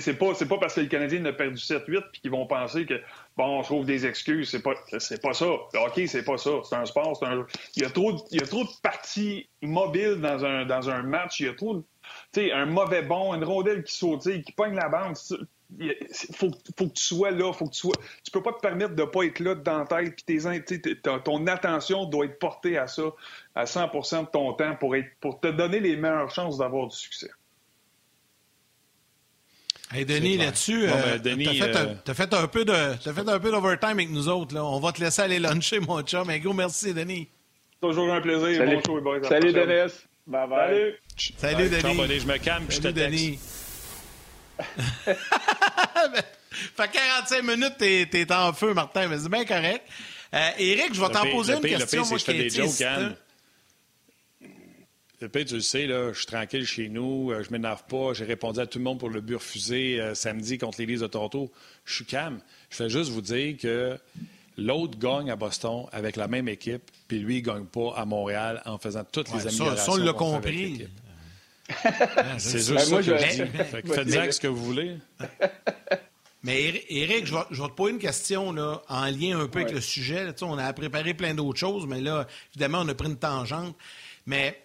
C'est pas, pas parce que le Canadien a perdu 7-8 puis qu'ils vont penser que bon, on trouve des excuses. C'est pas, c'est pas ça. Le c'est pas ça. C'est un sport. Un... Il, y a trop, il y a trop de parties mobiles dans un, dans un match. Il y a trop de, un mauvais bon, une rondelle qui saute, qui pogne la bande faut, faut, que tu sois là, faut que tu sois. Tu peux pas te permettre de pas être là dans la tête, puis tes, ton attention doit être portée à ça, à 100% de ton temps pour, être, pour te donner les meilleures chances d'avoir du succès. Hey Denis, là-dessus, ben, tu as, fait un peu de, as fait un peu d'overtime avec nous autres. Là. On va te laisser aller luncher, mon chum. Mais gros, merci, Denis. Toujours un plaisir. Salut, bon show, Salut, Denis. Bye bye. Salut, Salut Denis. je me calme, je te Denis. [LAUGHS] [LAUGHS] fait 45 minutes, t'es es en feu, Martin, mais c'est bien correct. Euh, Éric, je vais t'en poser une question. moi, je fais des jokes, Anne. Le pire, tu le sais, là, je suis tranquille chez nous, euh, je m'énerve pas, j'ai répondu à tout le monde pour le but refusé euh, samedi contre l'Élise de Toronto. Je suis calme. Je fais juste vous dire que l'autre gagne à Boston avec la même équipe, puis lui, il gagne pas à Montréal en faisant toutes les améliorations. Ça, on l'a compris. Ah, c'est juste ben, ça que je dis. [LAUGHS] Faites ce que vous voulez. [LAUGHS] Mais Eric, je vais, te poser une question là, en lien un peu avec le sujet. on a préparé plein d'autres choses, mais là, évidemment, on a pris une tangente. Mais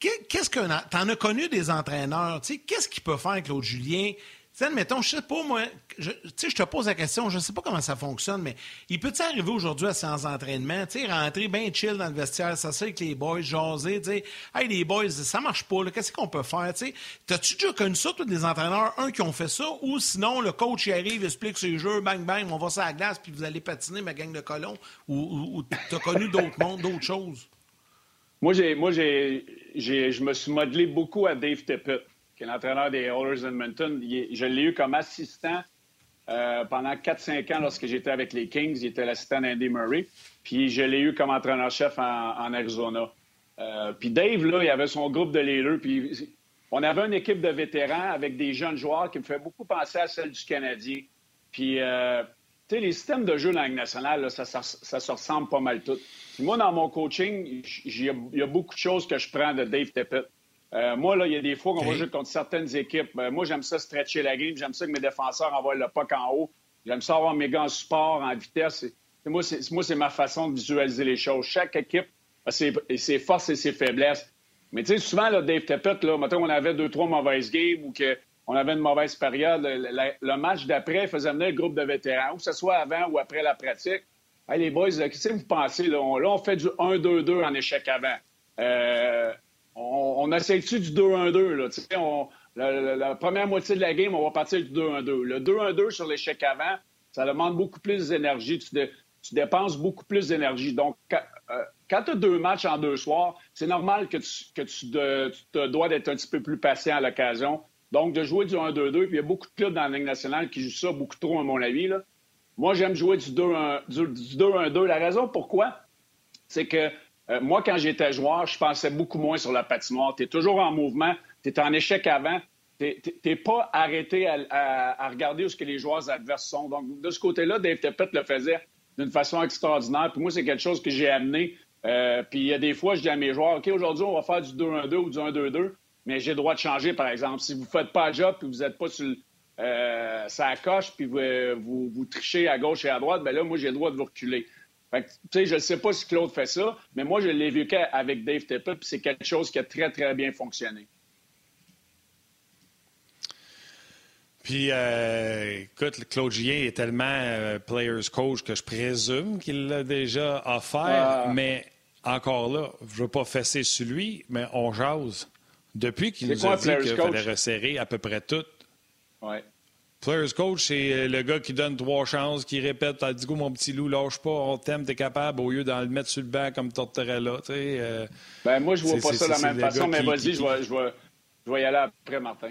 qu'est-ce que t'en as connu des entraîneurs? Qu'est-ce qu'il peut faire, Claude Julien? Sais, admettons, je sais pas, moi, je, je te pose la question, je sais pas comment ça fonctionne, mais il peut-il arriver aujourd'hui à séance d'entraînement, tu sais, rentrer bien chill dans le vestiaire, ça avec les boys, jaser, sais, hey, les boys, ça marche pas, qu'est-ce qu'on peut faire, tu sais? T'as-tu déjà connu ça, tous des entraîneurs, un, qui ont fait ça, ou sinon, le coach y arrive, explique ses jeux, bang, bang, on va sur la glace, puis vous allez patiner, ma gang de colons, ou, ou, t'as connu d'autres mondes, d'autres choses? Moi, j'ai, moi, j'ai, je me suis modelé beaucoup à Dave Tippett l'entraîneur des Oilers Edmonton. je l'ai eu comme assistant pendant 4-5 ans lorsque j'étais avec les Kings. Il était l'assistant d'Andy Murray. Puis je l'ai eu comme entraîneur-chef en, Arizona. puis Dave, là, il avait son groupe de leaders. Puis on avait une équipe de vétérans avec des jeunes joueurs qui me fait beaucoup penser à celle du Canadien. Puis, tu sais, les systèmes de jeu dans la Ligue nationale, ça, se ressemble pas mal tout. moi, dans mon coaching, il y a beaucoup de choses que je prends de Dave Tippett. Euh, moi, là, il y a des fois qu'on va jouer contre certaines équipes. Euh, moi, j'aime ça stretcher la game. J'aime ça que mes défenseurs envoient le puck en haut. J'aime ça avoir mes gants en support, en vitesse. moi, c'est ma façon de visualiser les choses. Chaque équipe a ses, forces et ses faiblesses. Mais tu sais, souvent, là, Dave Tepet, là, mettons, on avait deux, trois mauvaises games ou qu'on avait une mauvaise période. Le, match d'après faisait venir le groupe de vétérans, ou que ce soit avant ou après la pratique. Hey, les boys, qu'est-ce que vous pensez? Là? On, là, on fait du 1-2-2 en échec avant. Euh, on, on essaie-tu du 2-1-2? La, la, première moitié de la game, on va partir du 2-1-2. Le 2-1-2 sur l'échec avant, ça demande beaucoup plus d'énergie. Tu, dépenses beaucoup plus d'énergie. Donc, euh, quand, tu as deux matchs en deux soirs, c'est normal que tu, te dois d'être un petit peu plus patient à l'occasion. Donc, de jouer du 1-2-2, puis il y a beaucoup de clubs dans la Ligue nationale qui jouent ça beaucoup trop, à mon avis. Moi, j'aime jouer du 2-1-2. La raison pourquoi, c'est que euh, moi, quand j'étais joueur, je pensais beaucoup moins sur la patinoire. Tu es toujours en mouvement, tu es en échec avant. Tu n'es pas arrêté à, regarder où ce que les joueurs adverses sont. Donc, de ce côté-là, Dave Tepet le faisait d'une façon extraordinaire. Puis moi, c'est quelque chose que j'ai amené. Euh, puis il y a des fois, je dis à mes joueurs, OK, aujourd'hui, on va faire du 2-1-2 ou du 1-2-2, mais j'ai le droit de changer, par exemple. Si vous ne faites pas le job puis vous n'êtes pas sur euh, ça coche puis vous, vous, trichez à gauche et à droite, bien là, moi, j'ai le droit de vous reculer je ne sais pas si Claude fait ça, mais moi, je l'ai vu avec Dave Tippett, puis c'est quelque chose qui a très, très bien fonctionné. Puis, euh, écoute, Claude Gien est tellement euh, players coach que je présume qu'il l'a déjà offert, ah. mais encore là, je ne veux pas fesser sur lui, mais on jase. Depuis qu'il nous a dit qu'il fallait resserrer à peu près tout. Ouais. Players coach, c'est euh, le gars qui donne trois chances, qui répète T'as dit mon petit loup, lâche pas, on t'aime, t'es capable, au lieu d'en le mettre sur le banc comme Tortorella. Tu sais, euh, ben, moi, je vois pas ça de la même façon, mais vas-y, je, vais, je, je vais y aller après, Martin.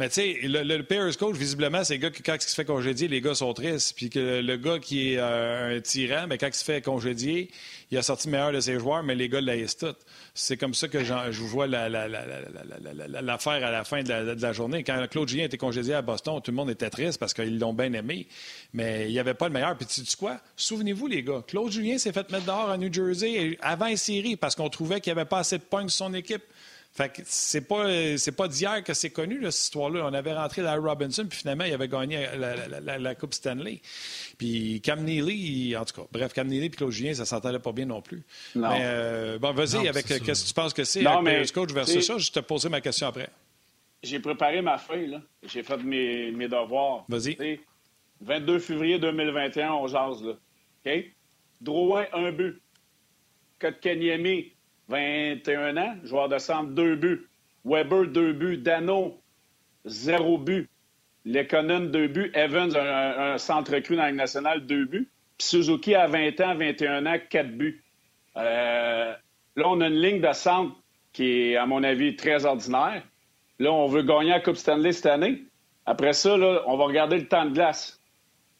Mais tu sais, le, le coach, visiblement, c'est le gars qui, quand il se fait congédier, les gars sont tristes. Puis que le, gars qui est euh, un tyran, mais quand il se fait congédier, il a sorti le meilleur de ses joueurs, mais les gars laissent tout. C'est comme ça que je vois l'affaire à la fin de la, journée. Quand Claude Julien était congédié à Boston, tout le monde était triste parce qu'ils l'ont bien aimé. Mais il n'y avait pas le meilleur. Puis tu sais quoi? Souvenez-vous, les gars, Claude Julien s'est fait mettre dehors à New Jersey avant une série parce qu'on trouvait qu'il n'y avait pas assez de points sur son équipe. Fait que c'est pas, c'est pas d'hier que c'est connu, cette histoire-là. On avait rentré la Robinson, puis finalement, il avait gagné la, Coupe Stanley. Puis Cam Neely, en tout cas, bref, Cam Neely et Claude Julien, ça s'entendait pas bien non plus. Non. Mais euh, bon, vas-y, avec qu'est-ce que tu penses que c'est, non, mais, coach versus ça, je te poserai ma question après. J'ai préparé ma feuille, là. J'ai fait mes, mes devoirs. Vas-y. 22 février 2021, on jase, là. OK? Drouin, un but. Kotkaniemi, 21 ans, joueur de centre, deux buts. Weber, deux buts. Dano, zéro but. Lekonen, deux buts. Evans, un, centre cru dans la nationale, deux buts. Suzuki, à 20 ans, 21 ans, quatre buts. Euh, là, on a une ligne de centre qui est, à mon avis, très ordinaire. Là, on veut gagner la Coupe Stanley cette année. Après ça, là, on va regarder le temps de glace.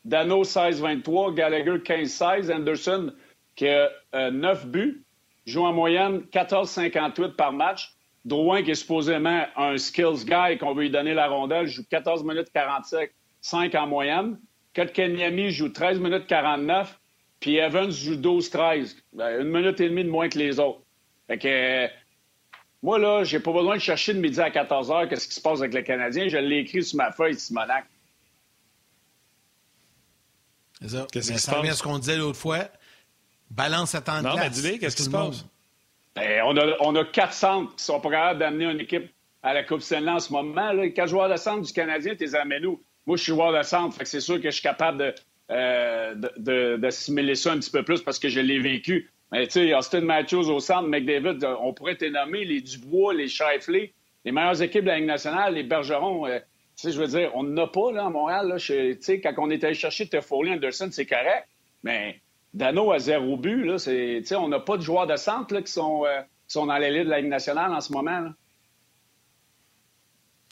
Dano, 16-23. Gallagher, 15-16. Anderson, qui a euh, 9 buts joue en moyenne 14,58 par match. Drouin, qui est supposément un skills guy qu'on veut lui donner la rondelle, joue 14 minutes 45, 5 en moyenne. Kotkaniemi joue 13 minutes 49, puis Evans joue 12-13. Ben, une minute et demie de moins que les autres. Fait que, moi, là, j'ai pas besoin de chercher de midi à 14 heures qu'est-ce qui se passe avec le Canadien. Je l'ai écrit sur ma feuille, Simonac. C'est ça. Qu'est-ce qui se passe? ce qu'on disait l'autre fois. Balance à temps de Non, mais qu'est-ce qui se passe? Ben, on, a, on a quatre centres qui sont pas capables d'amener une équipe à la Coupe Stanley en ce moment. Là. Quatre joueurs de centre du Canadien, tu les amènes où? Moi, je suis joueur de centre, fait que c'est sûr que je suis capable de, euh, d'assimiler ça un petit peu plus parce que je l'ai vécu. Mais tu sais, Austin Matthews au centre, McDavid, on pourrait nommer les Dubois, les Shifley, les meilleures équipes de la Ligue nationale, les Bergerons. Euh, tu sais, je veux dire, on n'en a pas là, à Montréal. Là, tu sais, quand on est allé chercher Toffoli, Anderson, c'est correct. Mais Dano à zéro but, là, c'est, on n'a pas de joueurs de centre là, qui, sont, euh, sont dans l'élite de la Ligue nationale en ce moment.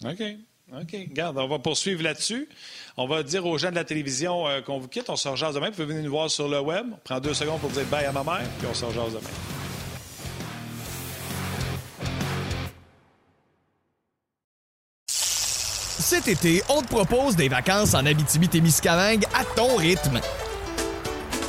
OK. OK, garde, on va poursuivre là-dessus. On va dire aux gens de la télévision euh, qu'on vous quitte. On se rejase demain. Vous pouvez venir nous voir sur le web. On prend deux secondes pour dire bye à ma mère, puis on se rejase demain. Cet été, on te propose des vacances en Abitibi-Témiscamingue à ton rythme.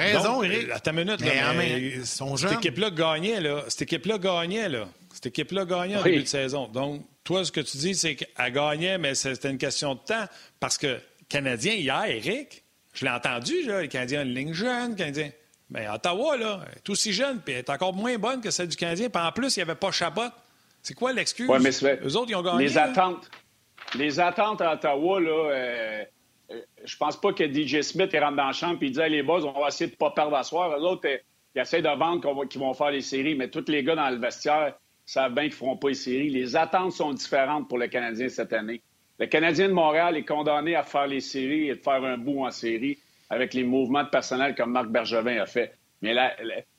T'as raison, Donc, Eric. euh, Attends une minute. Là, Mais en mais même- ils sont cette équipe-là gagnait, là. Cette équipe-là gagnait, là. Cette équipe-là gagnait en Oui. début de saison. Donc, toi, ce que tu dis, c'est qu'elle gagnait, mais c'était une question de temps. Parce que Canadien, hier, Eric, je l'ai entendu, là, les Canadiens ont une ligne jeune, les Canadiens. Mais Ottawa, là, elle est aussi jeune, puis elle est encore moins bonne que celle du Canadien. Puis en plus, il n'y avait pas Chabot. C'est quoi l'excuse? Ouais, mais c'est- Eux autres, ils ont gagné. Les là. attentes. Les attentes à Ottawa, là, euh, euh, je pense pas que DJ Smith rentre dans la chambre et il dit Hey, les on va essayer de pas perdre à soir. Eux autres, euh, ils essaient de vendre qu'ils vont faire les séries, mais tous les gars dans le vestiaire savent bien qu'ils feront pas les séries. Les attentes sont différentes pour le Canadien cette année. Le Canadien de Montréal est condamné à faire les séries et de faire un bout en série avec les mouvements de personnel comme Marc Bergevin a fait. Mais là,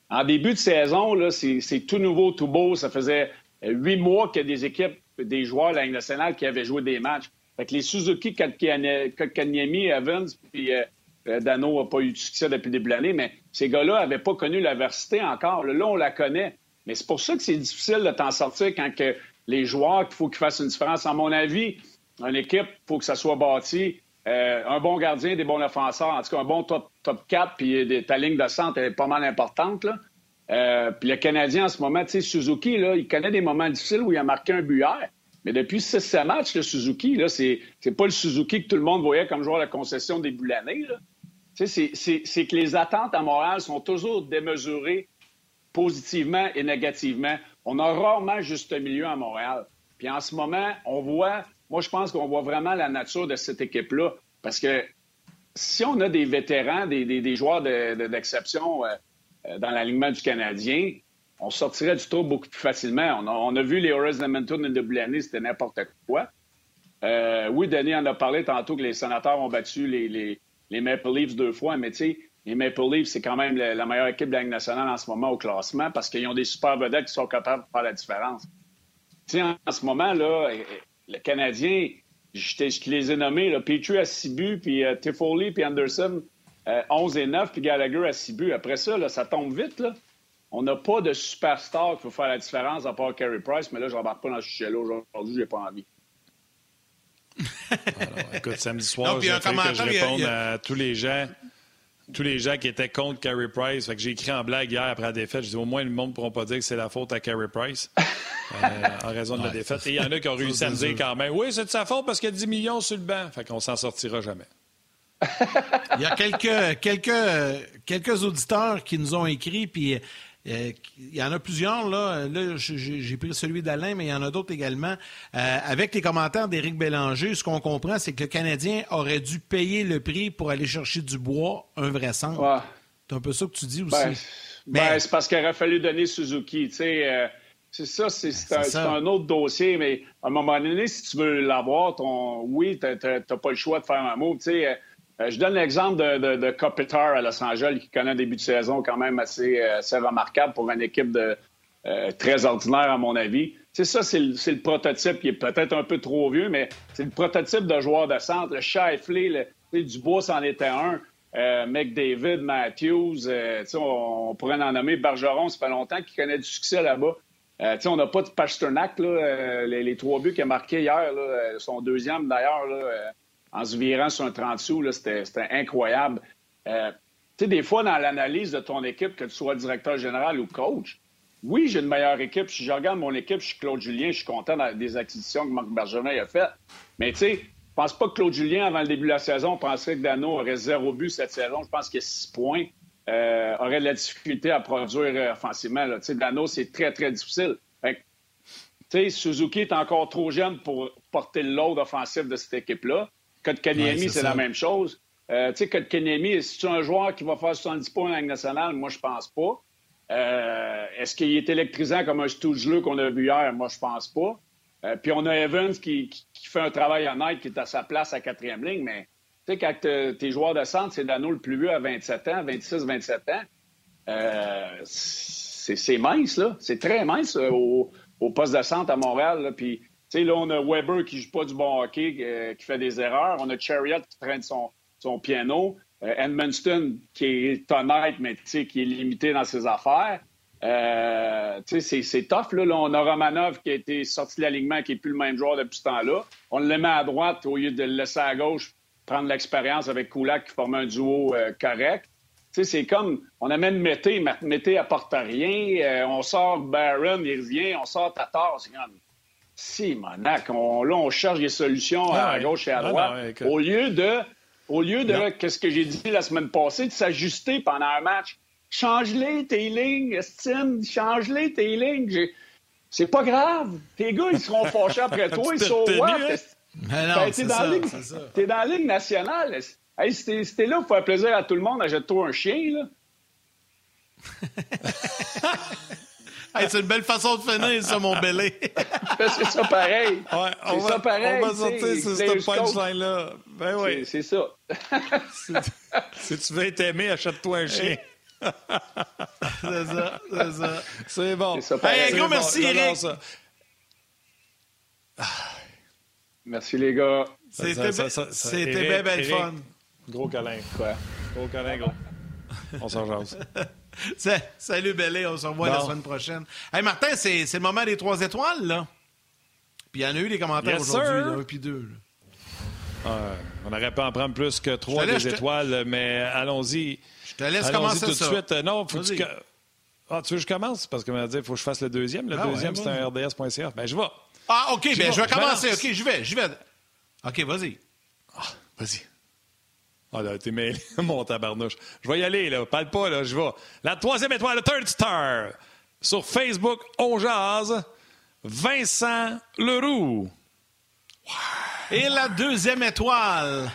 en début de saison, c'est tout nouveau, tout beau. Ça faisait euh, huit mois qu'il y a des équipes, des joueurs de la Ligue nationale qui avaient joué des matchs. Fait que les Suzuki, Kotkaniemi, Evans, puis euh, euh, Dano n'a pas eu de succès depuis le début de l'année, mais ces gars-là n'avaient pas connu l'adversité encore. Là, on la connaît. Mais c'est pour ça que c'est difficile de t'en sortir quand que les joueurs, il faut qu'ils fassent une différence. À mon avis, une équipe, il faut que ça soit bâti. Euh, un bon gardien, des bons offenseurs, en tout cas un bon top, top 4, puis des- ta ligne de centre est pas mal importante. Là. Puis le Canadien, en ce moment, tu sais, Suzuki, là, il connaît des moments difficiles où il a marqué un but hier. Mais depuis 6-7 matchs, le Suzuki, là, c'est, pas le Suzuki que tout le monde voyait comme joueur de la concession début de l'année. c'est, que les attentes à Montréal sont toujours démesurées positivement et négativement. On a rarement juste milieu à Montréal. Puis en ce moment, on voit, moi je pense qu'on voit vraiment la nature de cette équipe-là. Parce que si on a des vétérans, des, joueurs de- de- d'exception euh, euh, dans l'alignement du Canadien, on sortirait du trou beaucoup plus facilement. On a, vu les Oilers d'Edmonton en début de l'année, c'était n'importe quoi. Euh, oui, Denis en a parlé tantôt que les sénateurs ont battu les, Maple Leafs deux fois, mais tu sais, les Maple Leafs, c'est quand même la, meilleure équipe de la nationale en ce moment au classement parce qu'ils ont des super vedettes qui sont capables de faire la différence. Tu sais, en, ce moment, là, le Canadien, je, les ai nommés, là, Petrie à 6 buts, puis euh, Tiffoli, puis Anderson, euh, 11 et 9, puis Gallagher à 6 buts. Après ça, là, ça tombe vite. On n'a pas de superstar qui peut faire la différence à part Carey Price, mais là, je n'embarque pas dans ce sujet-là aujourd'hui, j'ai pas envie. [LAUGHS] Alors, écoute, samedi soir, Non, j'ai que je réponde a- à tous les gens. Tous les gens qui étaient contre Carey Price. Fait que j'ai écrit en blague hier après la défaite. Je dis au moins le monde ne pourra pas dire que c'est la faute à Carey Price [LAUGHS] euh, en raison de la défaite. Et il y en a qui ont réussi à me dire quand même Oui, c'est de sa faute parce qu'il y a 10 millions sur le banc. Fait qu'on s'en sortira jamais. Il y a quelques, quelques, quelques auditeurs qui nous ont écrit, puis euh, il y en a plusieurs. Là, là j'ai pris celui d'Alain, mais il y en a d'autres également. Euh, avec les commentaires d'Éric Bélanger, ce qu'on comprend, c'est que le Canadien aurait dû payer le prix pour aller chercher du bois, un vrai centre. Ouais. C'est un peu ça que tu dis aussi. Ben, Mais- ben, c'est parce qu'il aurait fallu donner Suzuki. tu sais, euh, c'est ça, c'est un, ça. c'est un autre dossier, mais à un moment donné, si tu veux l'avoir, ton oui, t'as t'as- t'as pas le choix de faire un move. tu sais, euh, je donne l'exemple de, de, de Kopitar à Los Angeles, qui connaît un début de saison quand même assez, euh, assez remarquable pour une équipe de, euh, très ordinaire, à mon avis. C'est ça, c'est le, le prototype qui est peut-être un peu trop vieux, mais c'est le prototype de joueur de centre. Le Shifley, le, Dubois, c'en était un. Euh, McDavid, Matthews, euh, on, on pourrait en nommer Bergeron, ça fait longtemps qu'il connaît du succès là-bas. Euh, on n'a pas de Pasternak, là, les, trois buts qu'il a marqués hier, là, son deuxième d'ailleurs, en se virant sur un 30 sous, c'était, incroyable. Euh, tu sais, des fois, dans l'analyse de ton équipe, que tu sois directeur général ou coach, oui, j'ai une meilleure équipe. Si je regarde mon équipe, je suis Claude Julien, je suis content des acquisitions que Marc Bergevin a faites. Mais tu sais, je pense pas que Claude Julien, avant le début de la saison, penserait que Dano aurait zéro but cette saison. Je pense qu'il a six points. Euh, aurait de la difficulté à produire euh, offensivement. Là. Dano, c'est très, très difficile. Fait que, Suzuki est encore trop jeune pour porter le load offensif de cette équipe-là. Ouais, Kotkaniemi, c'est c'est la même chose. Euh, tu sais, Kotkaniemi, c'est un joueur qui va faire 70 points en Ligue nationale? Moi, je pense pas. Euh, est-ce qu'il est électrisant comme un Stougeleux qu'on a vu hier? Moi, je pense pas. Euh, puis on a Evans qui, fait un travail honnête, qui est à sa place à quatrième ligne, mais tu sais, quand tes joueurs de centre, c'est l'anneau le plus vieux à 27 ans, 26, 27 ans, c'est mince, là. C'est très mince au, poste de centre à Montréal. Puis, là, on a Weber qui joue pas du bon hockey, qui fait des erreurs. On a Chariot qui traîne son, son piano. Euh, Edmundston, qui est honnête, mais qui est limité dans ses affaires. Euh, c'est tough. Là. on a Romanov qui a été sorti de l'alignement, qui n'est plus le même joueur depuis ce temps-là. On le met à droite au lieu de le laisser à gauche, prendre l'expérience avec Kulak qui formait un duo euh, correct. C'est comme, on amène Mété, Mété apporte rien, on sort Barron, il revient, on sort Tatar, c'est comme, si, Monac, on, là, on cherche des solutions à, ah gauche et à droite, au lieu de au lieu de, qu'est-ce que j'ai dit la semaine passée, de s'ajuster pendant un match. Change-les tes lignes, estime, change-les tes lignes. C'est pas grave. Tes gars, ils seront fâchés après [LAUGHS] toi, ils sont ouais, T'es dans, dans, la ligne nationale. Hey, si t'es là pour faire plaisir à tout le monde, achète-toi un chien, là. [LAUGHS] c'est une belle façon de finir, ça, mon belé. c'est ça pareil. Ouais, c'est ça pareil. On va sortir sur cette punchline-là. Ben oui. C'est ça. [LAUGHS] si tu veux être aimé, achète-toi un chien. [LAUGHS] c'est ça, c'est ça. C'est bon. Ça hey, gros merci, Eric. Merci, les gars. C'était bien, bien fun. Gros câlin. Quoi? Gros câlin, gros. On s'en jase. [LAUGHS] [LAUGHS] Salut Bellé, on se revoit la semaine prochaine. Hey Martin, c'est le moment des trois étoiles, là. Puis il y en a eu des commentaires aujourd'hui, un puis deux. on aurait pu en prendre plus que trois des étoiles, mais allons-y. Je te laisse commencer tout de suite. Non, faut que tu... Ah, tu veux que je commence? Parce que m'a dit, il faut que je fasse le deuxième. Le ah deuxième, c'est un RDS.ca. Ben, je vais. Ah, OK, ben, je vais commencer. OK, je vais, je vais. OK, vas-y. Ah, vas-y. Ah là, t'es mêlé, [LAUGHS] mon tabarnouche. Je vais y aller, là. Parle pas, là. Je vais. La troisième étoile, le third star. Sur Facebook, on jase. Vincent Leroux. Et la deuxième étoile,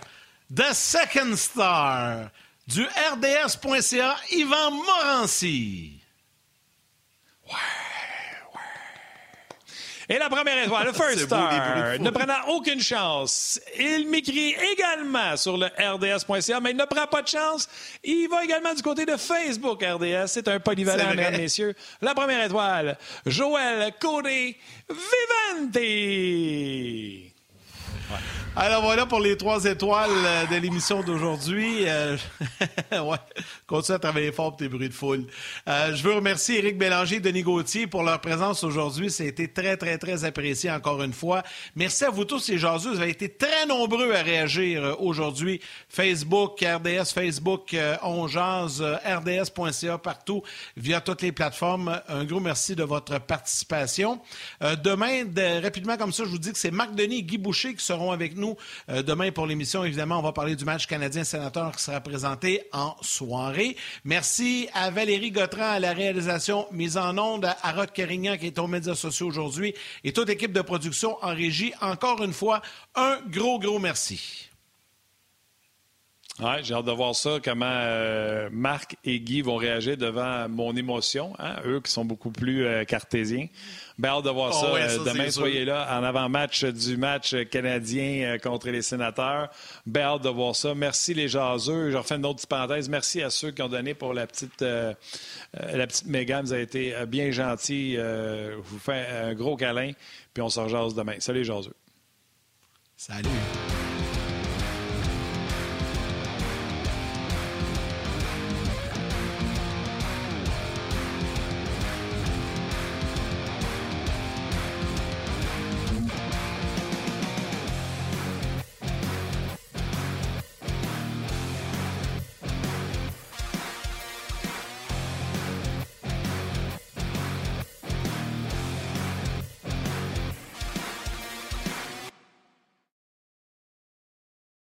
The Second Star, du RDS.ca, Yvan Morancy. Ouais. Et la première étoile, le [LAUGHS] First Star, ne prenant aucune chance. Il m'écrit également sur le RDS.ca, mais il ne prend pas de chance. Il va également du côté de Facebook RDS. C'est un polyvalent, mesdames, messieurs. La première étoile, Joël Cody Vivante. Alors voilà pour les trois étoiles euh, de l'émission d'aujourd'hui. Euh, [LAUGHS] ouais, continue à travailler fort pour tes bruits de foule. Euh, je veux remercier Éric Bélanger et Denis Gauthier pour leur présence aujourd'hui. Ça a été très, très, très apprécié encore une fois. Merci à vous tous, les jaseux. Vous avez été très nombreux à réagir aujourd'hui. Facebook, RDS, Facebook, on jase, RDS.ca, partout, via toutes les plateformes. Un gros merci de votre participation. demain, rapidement comme ça, je vous dis que c'est Marc Denis et Guy Boucher qui seront avec nous euh, demain, pour l'émission, évidemment, on va parler du match canadien-sénateur qui sera présenté en soirée. Merci à Valérie Gautran à la réalisation mise en onde, à Rod Carignan qui est aux médias sociaux aujourd'hui et toute l'équipe de production en régie. Encore une fois, un gros, gros merci. Ouais, j'ai hâte de voir ça, comment euh, Marc et Guy vont réagir devant mon émotion, hein, eux qui sont beaucoup plus euh, cartésiens. Ben, hâte de voir oh, ça. Euh, demain, soyez là en avant-match du match canadien contre les sénateurs. Ben, hâte de voir ça. Merci les jaseux. Je refais une autre petite parenthèse. Merci à ceux qui ont donné pour la petite, la petite Mégane. Vous avez été bien gentils. je vous fais un gros câlin, puis on se rejase demain. Salut les jaseux. Salut.